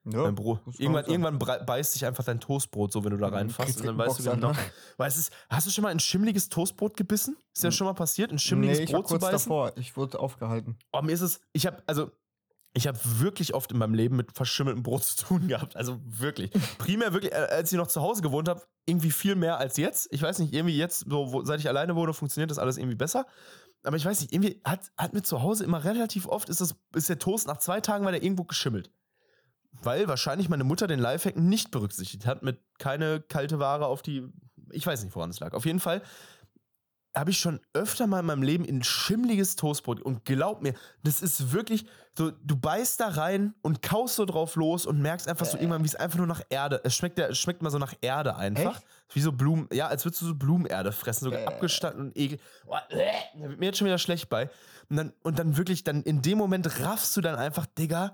Ja, Mein Brot. Irgendwann, irgendwann beißt sich einfach dein Toastbrot so, wenn du da Mhm, reinfasst. Und dann weißt du genau. Boxer, ne? Es ist, hast du schon mal ein schimmliges Toastbrot gebissen? Ist ja schon mal passiert, ein schimmliges nee, Brot zu kurz beißen? davor. Ich wurde aufgehalten. Oh, mir ist es, ich habe, also, ich habe wirklich oft in meinem Leben mit verschimmeltem Brot zu tun gehabt. Also wirklich. Primär wirklich, äh, als ich noch zu Hause gewohnt habe, irgendwie viel mehr als jetzt. Ich weiß nicht, irgendwie jetzt, so, wo, seit ich alleine wohne, funktioniert das alles irgendwie besser. Aber ich weiß nicht, irgendwie hat, hat mir zu Hause immer relativ oft, ist, das, ist der Toast nach zwei Tagen, weil der irgendwo geschimmelt. Weil wahrscheinlich meine Mutter den Lifehack nicht berücksichtigt hat, mit keine kalte Ware auf die. Ich weiß nicht, woran es lag. Auf jeden Fall habe ich schon öfter mal in meinem Leben in schimmliges Toastbrot und glaub mir, das ist wirklich so, du beißt da rein und kaust so drauf los und merkst einfach so irgendwann, wie es einfach nur nach Erde, es schmeckt, ja, es schmeckt mal so nach Erde einfach. Echt? Wie so Blumen, ja, als würdest du so Blumenerde fressen, so Äh. abgestanden und ekel. Oh, äh, mir jetzt schon wieder schlecht bei. Und dann, und dann wirklich, dann in dem Moment raffst du dann einfach, Digga,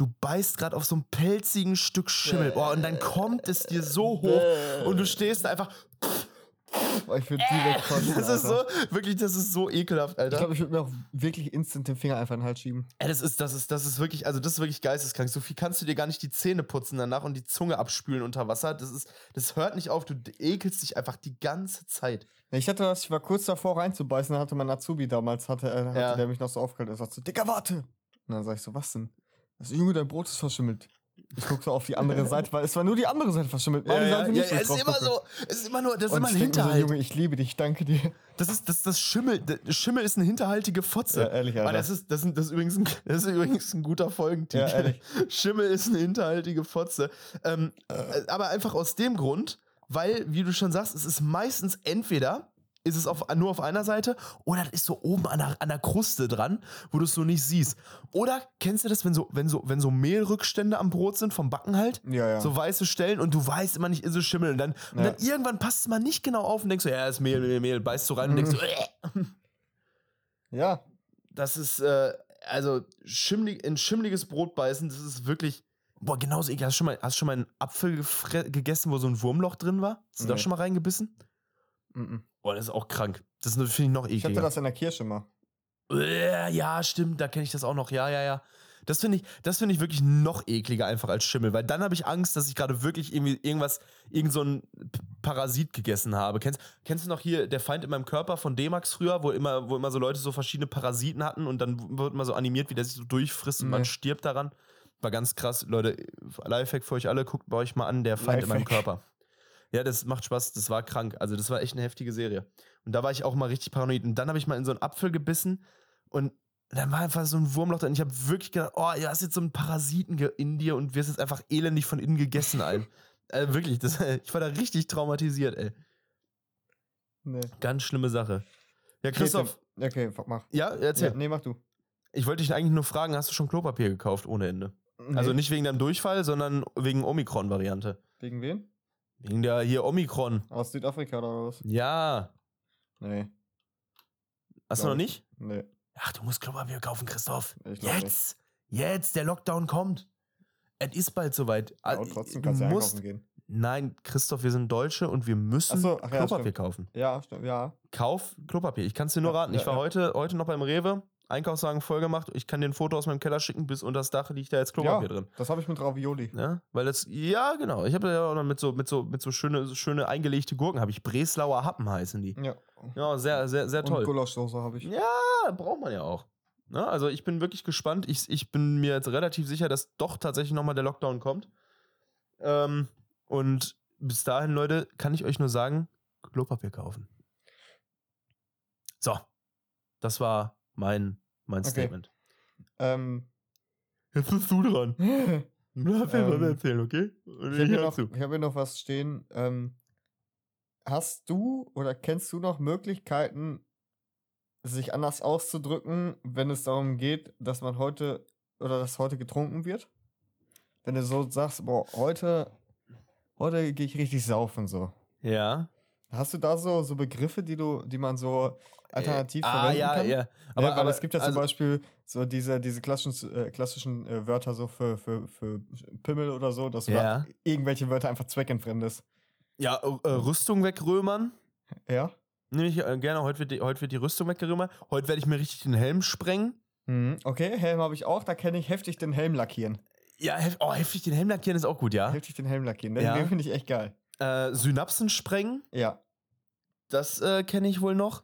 du beißt gerade auf so ein pelzigen Stück Schimmel. Boah, und dann kommt es dir so hoch und du stehst da einfach. Oh, ich würde direkt kotzen, Das ist so, wirklich, das ist so ekelhaft, Alter. Ich glaube, ich würde mir auch wirklich instant den Finger einfach in den Hals schieben. Ey, das ist, das ist, das ist wirklich, also das ist wirklich geisteskrank. So viel kannst du dir gar nicht die Zähne putzen danach und die Zunge abspülen unter Wasser. Das ist, das hört nicht auf. Du ekelst dich einfach die ganze Zeit. Ich hatte das, ich war kurz davor reinzubeißen, da hatte mein Azubi damals, hatte, äh, hatte Ja. der mich noch so aufgehalten. Er sagt so, Dicker, warte! Und dann sag ich so, was denn? Das Junge, dein Brot ist verschimmelt. Ich guck so auf die andere Seite, weil es war nur die andere Seite verschimmelt. Meine Seite nicht. wo ich es ist immer so, es ist immer nur, das ist immer ein mir so, Hinterhalt. Junge, ich liebe dich, danke dir. Das ist, das, das Schimmel, das Schimmel ist eine hinterhaltige Fotze. Ja, ehrlich, Alter. Aber das ist, das, ist, das, ist übrigens ein, das ist übrigens ein guter Folgentitel. Ja, ehrlich. Schimmel ist eine hinterhaltige Fotze. Ähm, äh, aber einfach aus dem Grund, weil, wie du schon sagst, es ist meistens entweder ist es auf, nur auf einer Seite oder das ist so oben an der, an der Kruste dran, wo du es so nicht siehst. Oder kennst du das, wenn so, wenn so, wenn so Mehlrückstände am Brot sind, vom Backen halt? Ja, ja. So weiße Stellen und du weißt immer nicht, ist es Schimmel. Und dann, und Ja. dann irgendwann passt es mal nicht genau auf und denkst so, ja, ist Mehl, Mehl, Mehl, beißt du rein und denkst so, äh. Ja, Das ist, äh, also, schimmlig, in schimmliges Brot beißen, das ist wirklich, boah, genauso ekel. Hast du schon mal, hast du schon mal einen Apfel gegessen, wo so ein Wurmloch drin war? Hast du da Nee. schon mal reingebissen? mhm. Boah, das ist auch krank. Das finde ich noch ich hatte das in der Kirche mal. Äh, ja, stimmt, da kenne ich das auch noch. Ja, ja, ja. Das finde ich, das finde ich wirklich noch ekliger einfach als Schimmel, weil dann habe ich Angst, dass ich gerade wirklich irgendwie irgendwas, irgend so ein Parasit gegessen habe. Kennst, kennst du noch hier der Feind in meinem Körper von D-Max früher, wo immer, wo immer so Leute so verschiedene Parasiten hatten und dann wird immer so animiert, wie der sich so durchfrisst und man stirbt daran? War ganz krass, Leute. Lifehack für euch alle, guckt bei euch mal an, der Feind in meinem Lifehack. Körper. Ja, das macht Spaß, das war krank. Also, das war echt eine heftige Serie. Und da war ich auch mal richtig paranoid. Und dann habe ich mal in so einen Apfel gebissen und dann war einfach so ein Wurmloch drin. Ich habe wirklich gedacht, oh, du hast jetzt so einen Parasiten in dir und wirst jetzt einfach elendig von innen gegessen, Alter. äh, wirklich, das, ich war da richtig traumatisiert, ey. Nee. Ganz schlimme Sache. Ja, Christoph, Okay, okay, mach. ja, erzähl. Ja, nee, mach du. Ich wollte dich eigentlich nur fragen, hast du schon Klopapier gekauft ohne Ende? Nee. Also nicht wegen deinem Durchfall, sondern wegen Omikron-Variante. Wegen wen? Wegen der hier Omikron. Aus Südafrika oder was? Ja. Nee. Hast du noch ich. nicht? Nee. Ach, du musst Klopapier kaufen, Christoph. Ich glaub Jetzt! Jetzt, der Lockdown kommt. Es ist bald soweit. Aber Also, trotzdem du kannst du ja musst, einkaufen gehen. Nein, Christoph, wir sind Deutsche und wir müssen Ach so, ach ja, Klopapier stimmt. kaufen. Ja, stimmt, ja. Kauf Klopapier. Ich kann es dir nur Ja, raten. Ich ja, war ja. heute, heute noch beim Rewe, Einkaufswagen voll gemacht. Ich kann dir ein Foto aus meinem Keller schicken, bis unter das Dach liegt da jetzt Klopapier ja, drin. Das habe ich mit Ravioli. Ja, weil das, ja, genau. Ich habe ja auch noch mit so, mit so, mit so schöne, so schöne eingelegte Gurken, habe ich Breslauer Happen heißen die. Ja. Ja, sehr, sehr, sehr Und toll. Gulaschsoße habe ich. Ja, braucht man ja auch. Ne? Also ich bin wirklich gespannt. Ich, ich bin mir jetzt relativ sicher, dass doch tatsächlich nochmal der Lockdown kommt. Ähm, und bis dahin, Leute, kann ich euch nur sagen, Klopapier kaufen. So, das war mein, mein Okay. Statement. Ähm, Jetzt bist du dran. Du hast jetzt was erzählen, okay? Und ich habe hier, noch- ich hab hier noch was stehen. Ähm, hast du oder kennst du noch Möglichkeiten, sich anders auszudrücken, wenn es darum geht, dass man heute oder dass heute getrunken wird? Wenn du so sagst, boah, heute, heute gehe ich richtig saufen so. Ja. Hast du da so, so Begriffe, die du, die man so alternativ ah, verwenden ja, kann? ja. Aber, ja, weil aber es gibt ja zum also- Beispiel so diese, diese klassischen, äh, klassischen äh, Wörter so für, für, für Pimmel oder so, dass du Ja. da irgendwelche Wörter einfach zweckentfremdest. Ja, äh, Rüstung wegrömern. Ja? Nehme ich äh, gerne. Heute wird, die, heute wird die Rüstung weggerömert. Heute werde ich mir richtig den Helm sprengen. Mhm. Okay, Helm habe ich auch, da kenne ich heftig den Helm lackieren. Ja, hef oh, heftig den Helm lackieren ist auch gut, ja. Heftig den Helm lackieren, den, Ja. den finde ich echt geil. Äh, Synapsen sprengen, Ja. das äh, kenne ich wohl noch.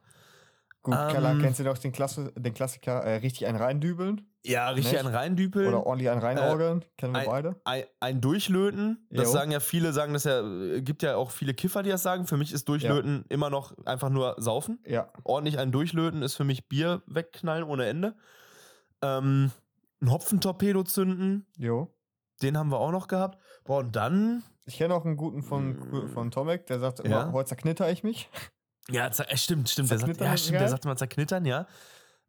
Gut, Ähm, Kala, kennst du noch den, Klasse, den Klassiker äh, richtig einen reindübeln? Ja, richtig Nicht? einen reindüpeln. Oder ordentlich einen reinorgeln? Kennen wir ein- beide? ein, ein Durchlöten, das Jo. sagen ja viele, sagen das ja, äh, gibt ja auch viele Kiffer, die das sagen. Für mich ist Durchlöten immer noch einfach nur saufen. Ja. Ordentlich ein Durchlöten ist für mich Bier wegknallen ohne Ende. Ähm, ein Hopfentorpedo zünden, Jo. den haben wir auch noch gehabt. Boah, und dann. Ich kenne auch einen guten von, Mm. von Tomek, der sagt immer, Ja. heute zerknitter ich mich. Ja, äh, stimmt, stimmt. Der sagt, ja, stimmt, der sagt mal zerknittern, ja.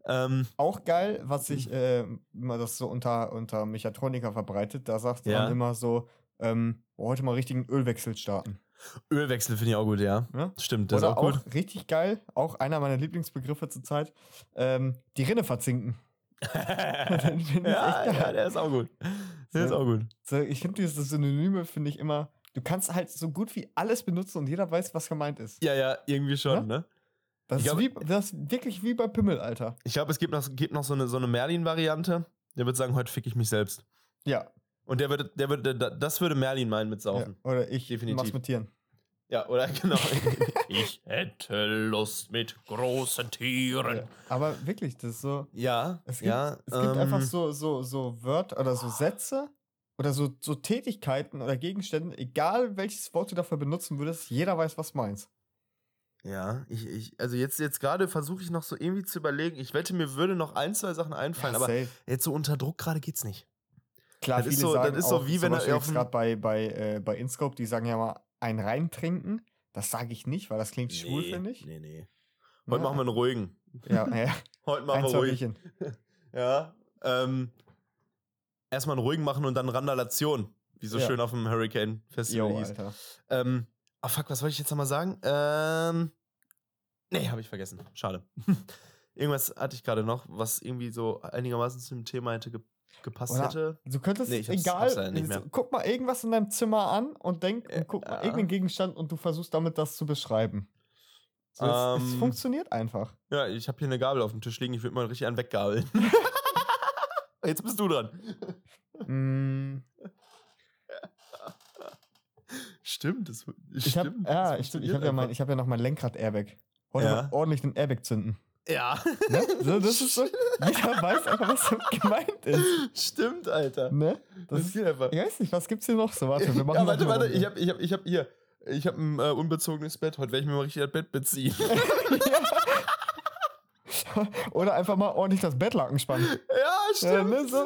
Ähm, Auch geil, was sich äh, immer das so unter, unter Mechatroniker verbreitet. Da sagt Ja. man immer so, ähm, heute mal richtigen Ölwechsel starten. Ölwechsel finde ich auch gut, ja. Ja? Stimmt, das Oder ist auch gut. richtig geil, auch einer meiner Lieblingsbegriffe zurzeit, ähm, die Rinne verzinken. Ja, ja, der ist auch gut. Der ist Ja. auch gut. So, ich finde diese Synonyme, finde ich immer, du kannst halt so gut wie alles benutzen und jeder weiß, was gemeint ist. Ja, ja, irgendwie schon, Ja? ne? Das, Ich ist, glaub- wie, das ist wirklich wie bei Pimmel, Alter. Ich glaube, es gibt noch, gibt noch so eine, so eine Merlin-Variante. Der wird sagen, heute fick ich mich selbst. Ja. Und der würde, der würde, da- das würde Merlin meinen mit ja. Saufen. Oder ich Definitiv. mach's mit Tieren. Ja, oder genau. ich hätte Lust mit großen Tieren. Ja. Aber wirklich, das ist so. Ja, Es gibt, ja. es gibt einfach ähm, so, so, so Wörter oder so Sätze oder so, so Tätigkeiten oder Gegenstände, egal welches Wort du dafür benutzen würdest, jeder weiß, was meinst. Ja, ich, ich, also jetzt, jetzt gerade versuche ich noch so irgendwie zu überlegen. Ich wette, mir würde noch ein, zwei Sachen einfallen, aber safe. jetzt so unter Druck gerade geht's nicht. Klar, das ist viele so- das sagen ist so wie wenn er gerade bei, bei, äh, bei Inscope, die sagen ja mal ein reintrinken. Das sage ich nicht, weil das klingt schwul, finde ich. Nee, nee. Heute Ja. machen wir einen ruhigen. Ja, ja. Heute machen wir ruhig. Ja. Ähm, erstmal einen ruhigen machen und dann Randalation. Wie so Ja. schön auf dem Hurricane Festival Jo, hieß. Alter. Ähm, ah fuck, was wollte ich jetzt nochmal sagen? Ähm, nee, habe ich vergessen. Schade. Irgendwas hatte ich gerade noch, was irgendwie so einigermaßen zu dem Thema hätte ge gepasst Oder- hätte. Du könntest, Nee, egal, mehr. guck mal irgendwas in deinem Zimmer an und denk, Ja. und guck mal irgendeinen Gegenstand und du versuchst damit das zu beschreiben. So, es, es Ähm. funktioniert einfach. Ja, ich habe hier eine Gabel auf dem Tisch liegen, ich würde mal richtig einen weggabeln. Jetzt bist du dran. Mm, Stimmt, das ich habe ja, ich, ich hab ja, mein, ich hab ja noch mein Lenkrad-Airbag. Heute Ja. ordentlich den Airbag zünden. Ja. Ne? So, das ist so, jeder weiß einfach, was damit gemeint ist. Stimmt, Alter. Ne? Das Das ist, geht einfach. ich weiß nicht, was gibt's hier noch so? Warte, wir machen ja, warte, warte, ich hab, ich hab, ich hab hier, ich hab ein äh, unbezogenes Bett. Heute werde ich mir mal richtig das Bett beziehen. Oder einfach mal ordentlich das Bettlaken spannen. ja, Ja, stimmt. ne, so.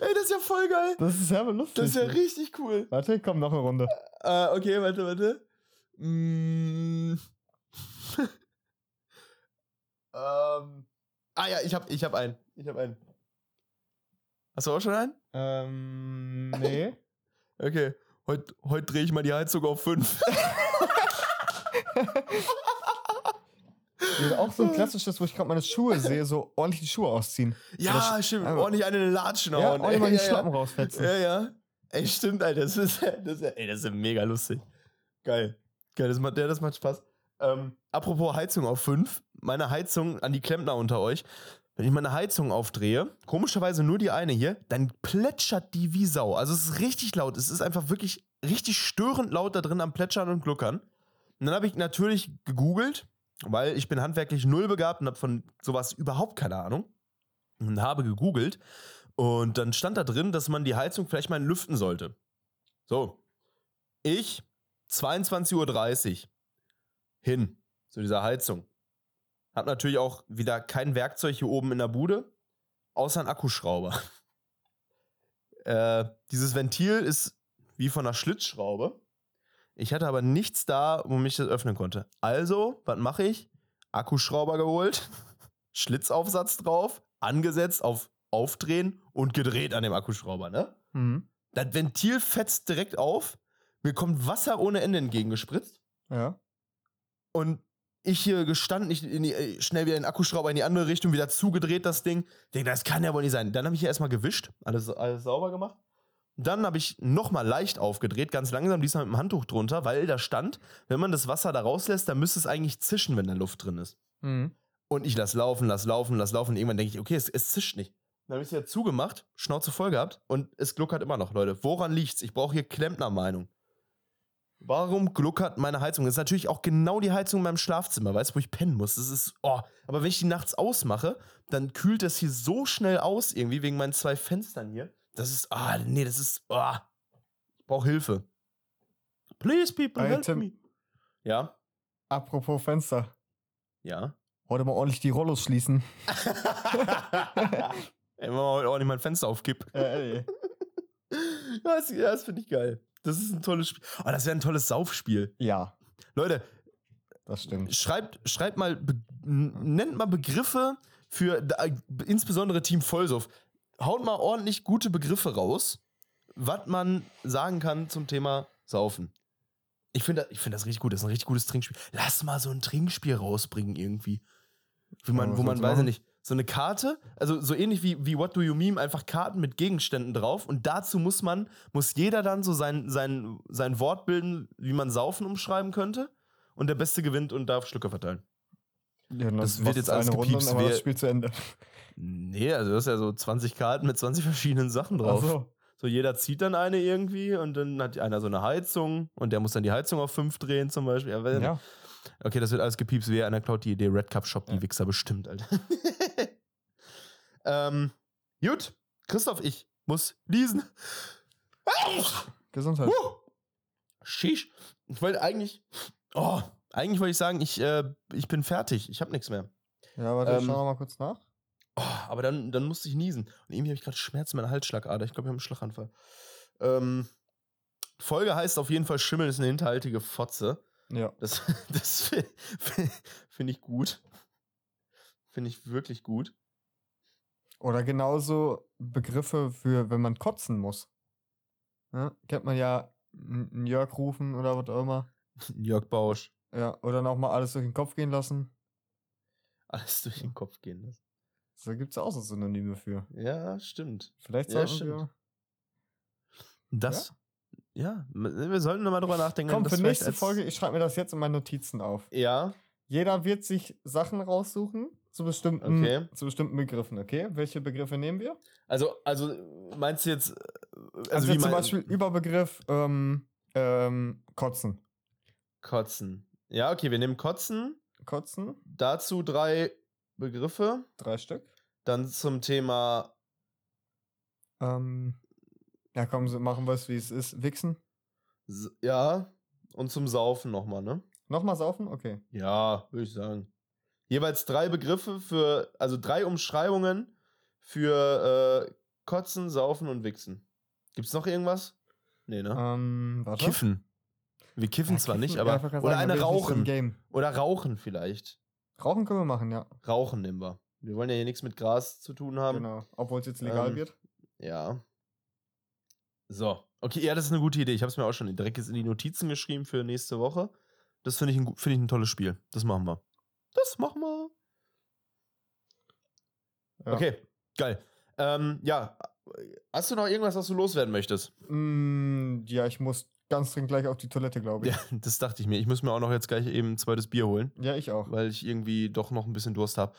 Ey, das ist ja voll geil. Das ist ja lustig. Das ist ja richtig cool. Warte, komm, noch eine Runde. Äh, okay, warte, warte. Mm. Ähm. Ah ja, ich hab, ich hab einen. Ich hab einen. Hast du auch schon einen? Ähm, nee. Okay. Heute heut drehe ich mal die Heizung auf 5. Das ist auch so ein klassisches, wo ich gerade meine Schuhe sehe, so ordentlich die Schuhe ausziehen. ja, Oder- stimmt. aber- Ordentlich eine Latschen Ja, hauen. ordentlich mal die ja, Schlappen ja. rausfetzen. Ja, ja. Ey, stimmt, Alter. Das ist, das ist, ey, das ist mega lustig. Geil. Geil, das macht, ja, das macht Spaß. Ähm, apropos Heizung auf 5. Meine Heizung an die Klempner unter euch. Wenn ich meine Heizung aufdrehe, komischerweise nur die eine hier, dann plätschert die wie Sau. Also es ist richtig laut. Es ist einfach wirklich richtig störend laut da drin am Plätschern und Gluckern. Und dann habe ich natürlich gegoogelt, weil ich bin handwerklich null begabt und habe von sowas überhaupt keine Ahnung. Und habe gegoogelt. Und dann stand da drin, dass man die Heizung vielleicht mal lüften sollte. So. Ich, 22.30 Uhr, hin zu dieser Heizung. Hab natürlich auch wieder kein Werkzeug hier oben in der Bude, außer ein Akkuschrauber. äh, dieses Ventil ist wie von einer Schlitzschraube. Ich hatte aber nichts da, womit ich das öffnen konnte. Also, was mache ich? Akkuschrauber geholt, Schlitzaufsatz drauf, angesetzt auf Aufdrehen und gedreht an dem Akkuschrauber, ne? Mhm. Das Ventil fetzt direkt auf. Mir kommt Wasser ohne Ende entgegengespritzt. Ja. Und ich hier gestanden, ich die, äh, schnell wieder den Akkuschrauber in die andere Richtung, wieder zugedreht, das Ding. Denk, das kann ja wohl nicht sein. Dann habe ich hier erstmal gewischt, alles, alles sauber gemacht. Dann habe ich nochmal leicht aufgedreht, ganz langsam, diesmal mit dem Handtuch drunter, weil da stand, wenn man das Wasser da rauslässt, dann müsste es eigentlich zischen, wenn da Luft drin ist. Mhm. Und ich lass laufen, lass laufen, lass laufen. Irgendwann denke ich, okay, es, es zischt nicht. Dann habe ich es ja zugemacht, Schnauze voll gehabt und es gluckert immer noch, Leute. Woran liegt's? Ich brauche hier Klempner-Meinung. Warum gluckert meine Heizung? Das ist natürlich auch genau die Heizung in meinem Schlafzimmer, weißt du, wo ich pennen muss. Das ist, oh. Aber wenn ich die nachts ausmache, dann kühlt das hier so schnell aus, irgendwie, wegen meinen zwei Fenstern hier. Das ist, ah, nee, das ist, ah. Ich brauche Hilfe. Please, people, help Item. me. Ja, Apropos Fenster. ja. Heute mal ordentlich die Rollos schließen. Ey, heute auch nicht mein Fenster aufkipp. Äh, ey. Das, ja, das finde ich geil. Das ist ein tolles Spiel. Oh, das wäre ein tolles Saufspiel. Ja, Leute, das stimmt. schreibt, schreibt mal, nennt mal Begriffe für da, insbesondere Team Vollsuff. Haut mal ordentlich gute Begriffe raus, was man sagen kann zum Thema Saufen. Ich finde ich find das richtig gut. Das ist ein richtig gutes Trinkspiel. Lass mal so ein Trinkspiel rausbringen irgendwie. Wie man, Ja, wo man, weiß ich nicht, so eine Karte, also so ähnlich wie, wie What Do You Meme, einfach Karten mit Gegenständen drauf und dazu muss man, muss jeder dann so sein, sein, sein Wort bilden, wie man Saufen umschreiben könnte und der Beste gewinnt und darf Schlücke verteilen. Ja, Das machst wird jetzt alles eine Runde, gepiepst, war wir- das Spiel zu Ende. Nee, also das ist ja so 20 Karten mit 20 verschiedenen Sachen Ach drauf. so. So, jeder zieht dann eine irgendwie und dann hat einer so eine Heizung und der muss dann die Heizung auf 5 drehen zum Beispiel. Ja, Okay, das wird alles gepiepst. Wer einer klaut die Idee. Red Cup Shop, die Ja. Wichser bestimmt, Alter. ähm, gut, Christoph, ich muss lesen. Gesundheit. Huh. Sheesh. Ich wollte eigentlich, oh, eigentlich wollte ich sagen, ich, äh, ich bin fertig. Ich habe nichts mehr. Ja, warte, Ähm, schauen wir mal kurz nach. Oh, aber dann, dann musste ich niesen. Und irgendwie habe ich gerade Schmerzen in meiner Halsschlagader. Ich glaube, ich habe einen Schlaganfall. Ähm, Folge heißt auf jeden Fall Schimmel ist eine hinterhaltige Fotze. Ja. Das, das finde ich gut. Finde ich wirklich gut. Oder genauso Begriffe für, wenn man kotzen muss. Ja, kennt man ja einen Jörg rufen oder was auch immer. Jörg Bausch. Ja, oder nochmal alles durch den Kopf gehen lassen. Alles durch den Kopf gehen lassen. Da gibt es auch so Synonyme für. Ja, stimmt. Vielleicht Ja, sollten wir. Das. Ja, wir sollten nochmal drüber nachdenken. Komm, für nächste Folge, ich schreibe mir das jetzt in meine Notizen auf. Ja, Jeder wird sich Sachen raussuchen zu bestimmten, Okay. zu bestimmten Begriffen, okay? Welche Begriffe nehmen wir? also, also meinst du jetzt. äh, Also, Also, wie zum Beispiel Überbegriff ähm, ähm, Kotzen. Kotzen. Ja, okay, wir nehmen Kotzen. Kotzen, Dazu drei Begriffe. drei Stück. Dann zum Thema Ähm, ja, komm, machen wir es, wie es ist. Wichsen. S- Ja, und zum Saufen nochmal, ne? Nochmal saufen? Okay. Ja, würde ich sagen. Jeweils drei Begriffe für, also drei Umschreibungen für äh, Kotzen, Saufen und Wichsen. Gibt's noch irgendwas? Nee, ne? Ähm, warte. Kiffen. Wir kiffen Ja, zwar kiffen, nicht, ja, aber. gerade oder sagen, eine rauchen. Oder rauchen vielleicht. Rauchen können wir machen, ja. Rauchen nehmen wir. Wir wollen ja hier nichts mit Gras zu tun haben. Genau. Obwohl es jetzt legal Ähm, wird. Ja. So. Okay, ja, das ist eine gute Idee. Ich habe es mir auch schon direkt jetzt in die Notizen geschrieben für nächste Woche. Das finde ich, ein finde ich ein tolles Spiel. Das machen wir. Das machen wir. Ja. Okay, geil. Ähm, ja, hast du noch irgendwas, was du loswerden möchtest? Mm, ja, ich muss ganz dringend gleich auf die Toilette, glaube ich. Ja, das dachte ich mir. Ich muss mir auch noch jetzt gleich eben ein zweites Bier holen, Ja, ich auch. weil ich irgendwie doch noch ein bisschen Durst habe.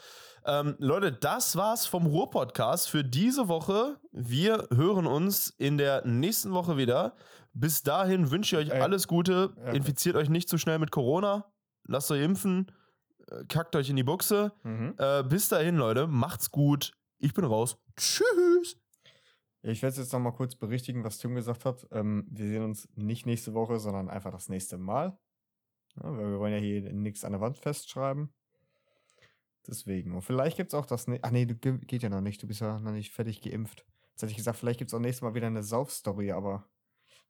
Ähm, Leute, das war's vom Ruhr-Podcast für diese Woche. Wir hören uns in der nächsten Woche wieder. Bis dahin wünsche ich euch Ey. alles Gute. Ja. Infiziert euch nicht zu schnell mit Corona. Lasst euch impfen. Äh, Kackt euch in die Buchse. Mhm. Äh, bis dahin, Leute. Macht's gut. Ich bin raus. Tschüss. Ich werde jetzt noch mal kurz berichtigen, was Tim gesagt hat. Ähm, wir sehen uns nicht nächste Woche, sondern einfach das nächste Mal. Ja, weil wir wollen ja hier nichts an der Wand festschreiben. Deswegen. Und vielleicht gibt es auch das. Ne Ach nee, du ge- geht ja noch nicht. Du bist ja noch nicht fertig geimpft. Jetzt hätte ich gesagt, vielleicht gibt es auch nächstes Mal wieder eine Sauf-Story, aber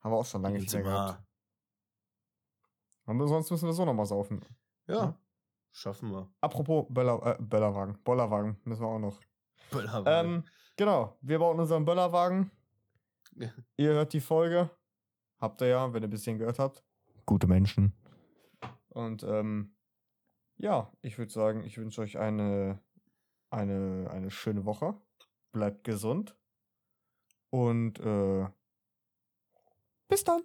haben wir auch schon lange nicht mehr gehabt. Aber sonst müssen wir so noch mal saufen. Ja. Ja. Schaffen wir. Apropos Böller, äh, Böllerwagen. Bollerwagen müssen wir auch noch. Ähm, Ähm, genau. Wir bauen unseren Böllerwagen. Ja. Ihr hört die Folge. Habt ihr ja, wenn ihr ein bisschen gehört habt. Gute Menschen. Und ähm, ja, ich würde sagen, ich wünsche euch eine, eine, eine schöne Woche. Bleibt gesund. Und äh, bis dann.